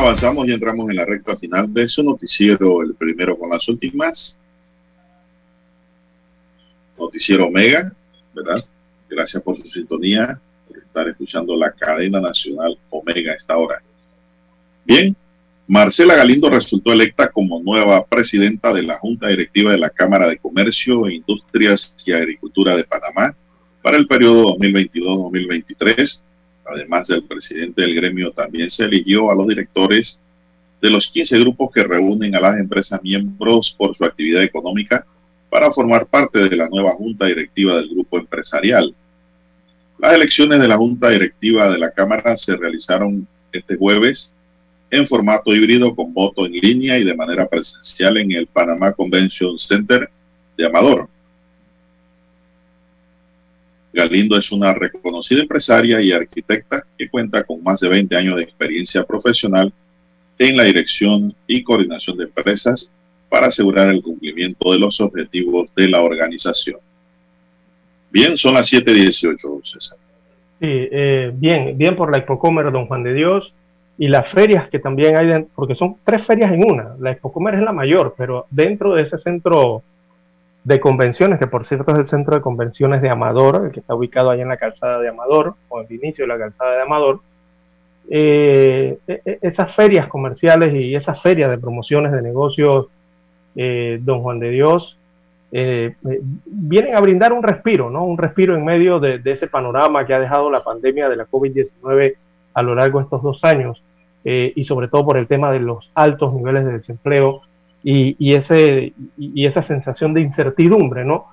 Avanzamos y entramos en la recta final de su noticiero, el primero con las últimas. Noticiero Omega, ¿verdad? Gracias por su sintonía, por estar escuchando la cadena nacional Omega esta hora. Bien, Marcela Galindo resultó electa como nueva presidenta de la Junta Directiva de la Cámara de Comercio, Industrias y Agricultura de Panamá para el periodo 2022-2023 Además del presidente del gremio, también se eligió a los directores de los 15 grupos que reúnen a las empresas miembros por su actividad económica para formar parte de la nueva junta directiva del grupo empresarial. Las elecciones de la junta directiva de la Cámara se realizaron este jueves en formato híbrido con voto en línea y de manera presencial en el Panamá Convention Center de Amador. Galindo es una reconocida empresaria y arquitecta que cuenta con más de 20 años de experiencia profesional en la dirección y coordinación de empresas para asegurar el cumplimiento de los objetivos de la organización. Bien, son las 7.18, César. Sí, eh, bien, bien por la Expocomer, don Juan de Dios, y las ferias que también hay, porque son tres ferias en una. La Expocomer es la mayor, pero dentro de ese centro de convenciones, que por cierto es el centro de convenciones de Amador, el que está ubicado ahí en la calzada de Amador, o en el inicio de la calzada de Amador, eh, e, e, esas ferias comerciales y esas ferias de promociones de negocios, eh, don Juan de Dios, eh, vienen a brindar un respiro, ¿no? Un respiro en medio de, ese panorama que ha dejado la pandemia de la COVID-19 a lo largo de estos dos años, y sobre todo por el tema de los altos niveles de desempleo y, ese, y esa sensación de incertidumbre, ¿no?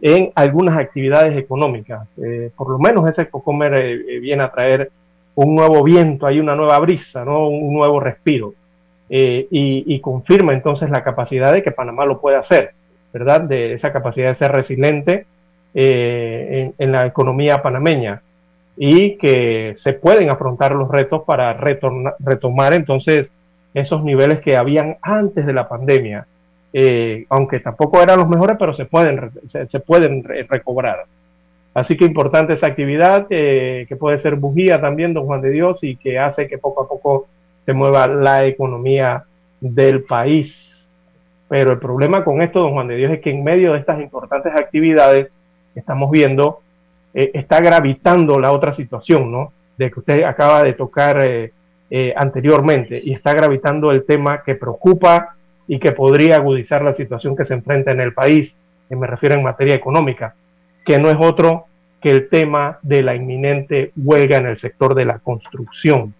En algunas actividades económicas. Eh, por lo menos ese Cocomer eh, eh, viene a traer un nuevo viento, hay una nueva brisa, ¿no? Un nuevo respiro. y, confirma entonces la capacidad de que Panamá lo puede hacer, ¿verdad? De esa capacidad de ser resiliente en, en, la economía panameña y que se pueden afrontar los retos para retomar entonces esos niveles que habían antes de la pandemia, eh, aunque tampoco eran los mejores, pero se pueden, se, pueden recobrar. Así que importante esa actividad, que puede ser bujía también, don Juan de Dios, y que hace que poco a poco se mueva la economía del país. Pero el problema con esto, don Juan de Dios, es que en medio de estas importantes actividades que estamos viendo, eh, está gravitando la otra situación, ¿no? De que usted acaba de tocar eh, eh, anteriormente y está gravitando el tema que preocupa y que podría agudizar la situación que se enfrenta en el país, me refiero en materia económica, que no es otro que el tema de la inminente huelga en el sector de la construcción.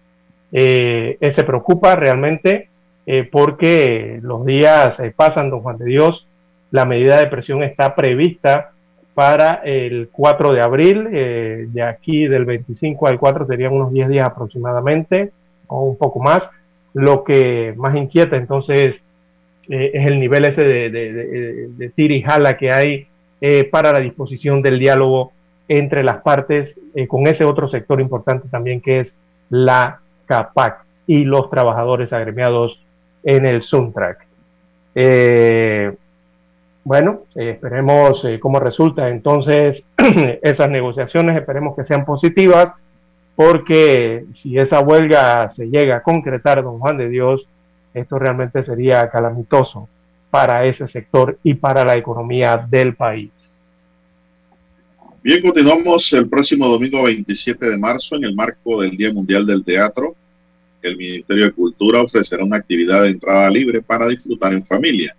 Eh, ese preocupa realmente eh, porque los días pasan, don Juan de Dios, la medida de presión está prevista para el 4 de abril. Eh, de aquí del 25 al 4 serían unos 10 días aproximadamente, o un poco más. Lo que más inquieta entonces eh, es el nivel ese de, de, de, y jala que hay eh, para la disposición del diálogo entre las partes, con ese otro sector importante también que es la CAPAC y los trabajadores agremiados en el Suntrack. Eh, bueno, eh, esperemos eh, cómo resulta entonces esas negociaciones, esperemos que sean positivas, porque si esa huelga se llega a concretar, don Juan de Dios, esto realmente sería calamitoso para ese sector y para la economía del país. Bien, continuamos el próximo domingo 27 de marzo en el marco del Día Mundial del Teatro. El Ministerio de Cultura ofrecerá una actividad de entrada libre para disfrutar en familia.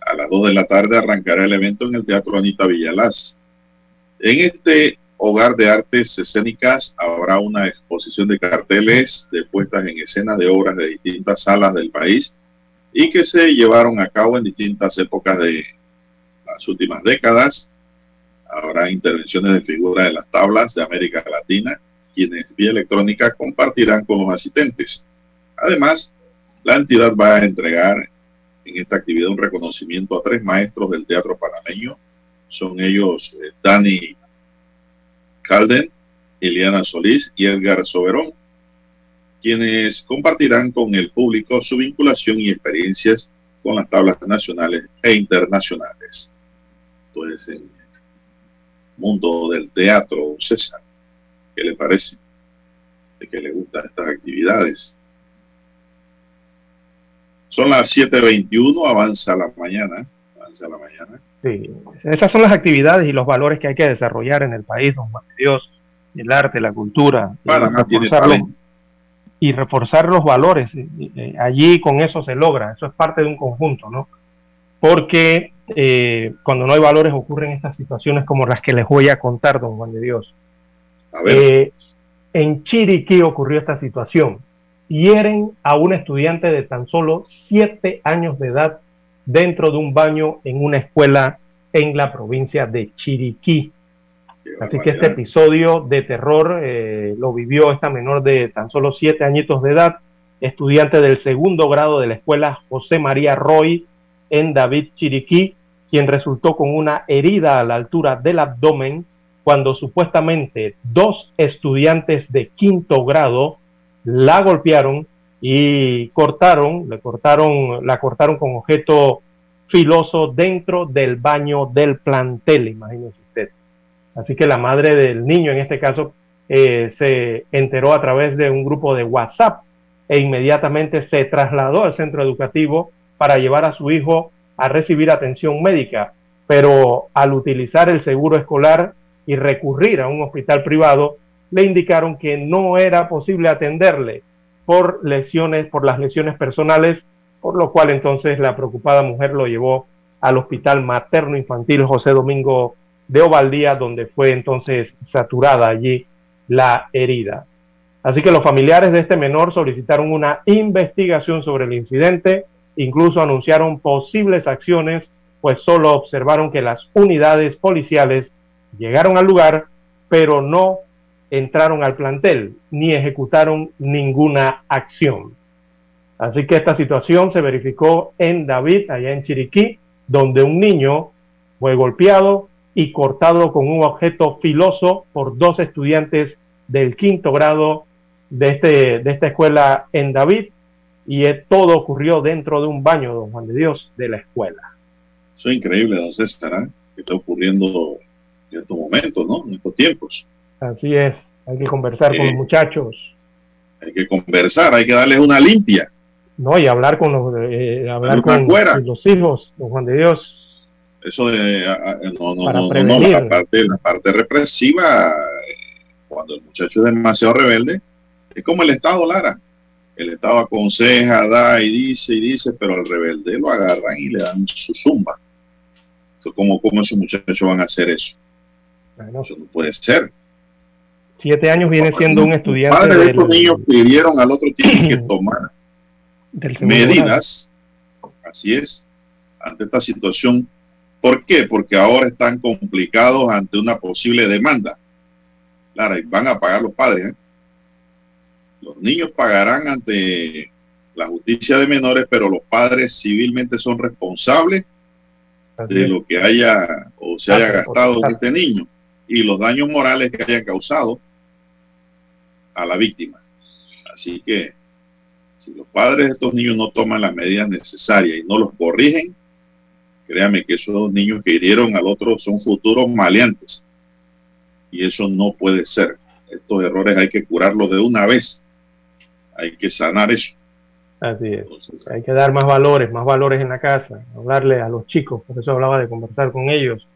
A las 2 de la tarde arrancará el evento en el Teatro Anita Villalaz. En este hogar de artes escénicas habrá una exposición de carteles de puestas en escena de obras de distintas salas del país y que se llevaron a cabo en distintas épocas de las últimas décadas. Habrá intervenciones de figuras de las tablas de América Latina, quienes vía electrónica compartirán con los asistentes. Además, la entidad va a entregar en esta actividad un reconocimiento a tres maestros del teatro panameño. Son ellos eh, Dani Calden, Eliana Solís y Edgar Soberón, quienes compartirán con el público su vinculación y experiencias con las tablas nacionales e internacionales. Entonces, en el mundo del teatro, César, ¿qué le parece? ¿De que le gustan estas actividades? Son las 7.21, avanza la mañana. Avanza la mañana. Sí, esas son las actividades y los valores que hay que desarrollar en el país, don Juan Dios, el arte, la cultura. y, reforzar los valores. Allí con eso se logra, eso es parte de un conjunto, ¿no? Porque eh, cuando no hay valores ocurren estas situaciones como las que les voy a contar, don Juan de Dios. Eh, en Chiriquí ocurrió esta situación hieren a un estudiante de tan solo siete años de edad dentro de un baño en una escuela en la provincia de Chiriquí. Así que ese episodio de terror eh, lo vivió esta menor de tan solo siete añitos de edad, estudiante del segundo grado de la escuela José María Roy en David Chiriquí, quien resultó con una herida a la altura del abdomen cuando supuestamente dos estudiantes de quinto grado la golpearon y cortaron, le cortaron, la cortaron con objeto filoso dentro del baño del plantel, imagínese usted. Así que la madre del niño, en este caso, eh, se enteró a través de un grupo de WhatsApp e inmediatamente se trasladó al centro educativo para llevar a su hijo a recibir atención médica. Pero al utilizar el seguro escolar y recurrir a un hospital privado, le indicaron que no era posible atenderle por lesiones, por las lesiones personales, por lo cual entonces la preocupada mujer lo llevó al Hospital Materno Infantil José Domingo de Ovaldía, donde fue entonces saturada allí la herida. Así que los familiares de este menor solicitaron una investigación sobre el incidente, incluso anunciaron posibles acciones, pues solo observaron que las unidades policiales llegaron al lugar, pero no entraron al plantel ni ejecutaron ninguna acción. Así que esta situación se verificó en David, allá en Chiriquí, donde un niño fue golpeado y cortado con un objeto filoso por dos estudiantes del quinto grado de, este, de esta escuela en David, y todo ocurrió dentro de un baño, don Juan de Dios, de la escuela. Eso es increíble, don César, ¿eh? que está ocurriendo en estos momentos, ¿no? En estos tiempos. Así es, hay que conversar con los muchachos. Hay que conversar, hay que darles una limpia. No, y hablar con los, eh, hablar con los hijos, don Juan de Dios. Eso de, no, no, no, no, la parte, la parte represiva, cuando el muchacho es demasiado rebelde, es como el Estado, Lara. El Estado aconseja, da y dice y dice, pero al rebelde lo agarran y le dan su zumba. ¿Cómo, ¿Cómo esos muchachos van a hacer eso? Eso no puede ser. Siete años viene siendo un estudiante. Padre de estos niños pidieron al otro tiene que tomar medidas. Así es. Ante esta situación ¿Por qué? Porque ahora están complicados ante una posible demanda. Claro, y van a pagar los padres. ¿eh? Los niños pagarán ante la justicia de menores, pero los padres civilmente son responsables de lo que haya o se haya gastado este niño y los daños morales que haya causado a la víctima. Así que si los padres de estos niños no toman las medidas necesarias y no los corrigen, créame que esos dos niños que hirieron al otro son futuros maleantes. Y eso no puede ser. Estos errores hay que curarlos de una vez. Hay que sanar eso. Así es. Hay que dar más valores, más valores en la casa, hablarle a los chicos, por eso hablaba de conversar con ellos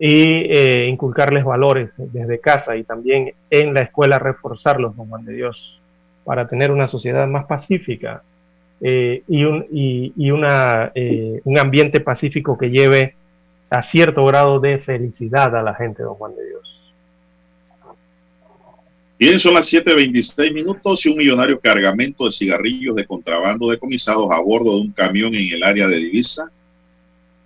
y eh, inculcarles valores desde casa y también en la escuela reforzarlos, don Juan de Dios, para tener una sociedad más pacífica eh, y, un, y, una, eh, un ambiente pacífico que lleve a cierto grado de felicidad a la gente, don Juan de Dios. Bien, son las 7.26 minutos y un millonario cargamento de cigarrillos de contrabando decomisados a bordo de un camión en el área de Divisa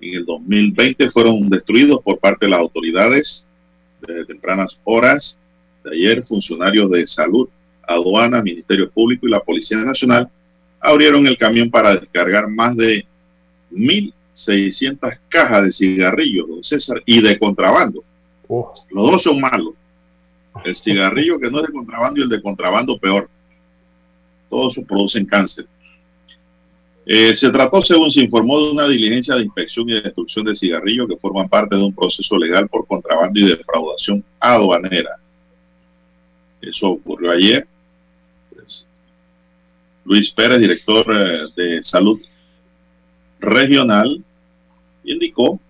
en el 2020 fueron destruidos por parte de las autoridades desde tempranas horas de ayer. Funcionarios de salud, aduana, Ministerio Público y la Policía Nacional abrieron el camión para descargar más de 1.600 cajas de cigarrillos, don César, y de contrabando. Los dos son malos. El cigarrillo que no es de contrabando y el de contrabando peor. Todos producen cáncer. Eh, se trató, según se informó, de una diligencia de inspección y destrucción de cigarrillos que forman parte de un proceso legal por contrabando y defraudación aduanera. Eso ocurrió ayer. Luis Pérez, director eh, de salud regional, indicó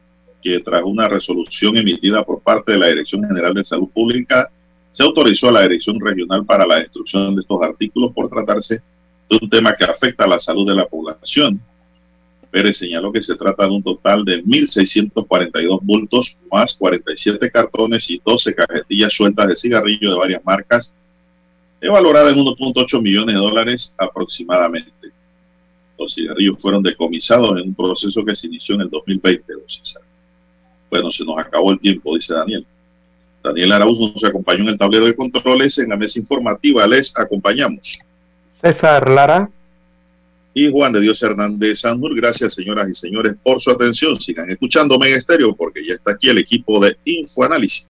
que tras una resolución emitida por parte de la Dirección General de Salud Pública se autorizó a la Dirección Regional para la destrucción de estos artículos por tratarse de un tema que afecta a la salud de la población. Pérez señaló que se trata de un total de 1.642 bultos más 47 cartones y 12 cajetillas sueltas de cigarrillo de varias marcas, valorada en 1.8 millones de dólares aproximadamente. Los cigarrillos fueron decomisados en un proceso que se inició en el 2020, Bueno, se nos acabó el tiempo, dice Daniel. Daniel Arauz nos acompañó en el tablero de controles. En la mesa informativa les acompañamos. César Lara. Y Juan de Dios Hernández Sandur. Gracias, señoras y señores, por su atención. Sigan escuchando Mega Estéreo porque ya está aquí el equipo de Infoanálisis.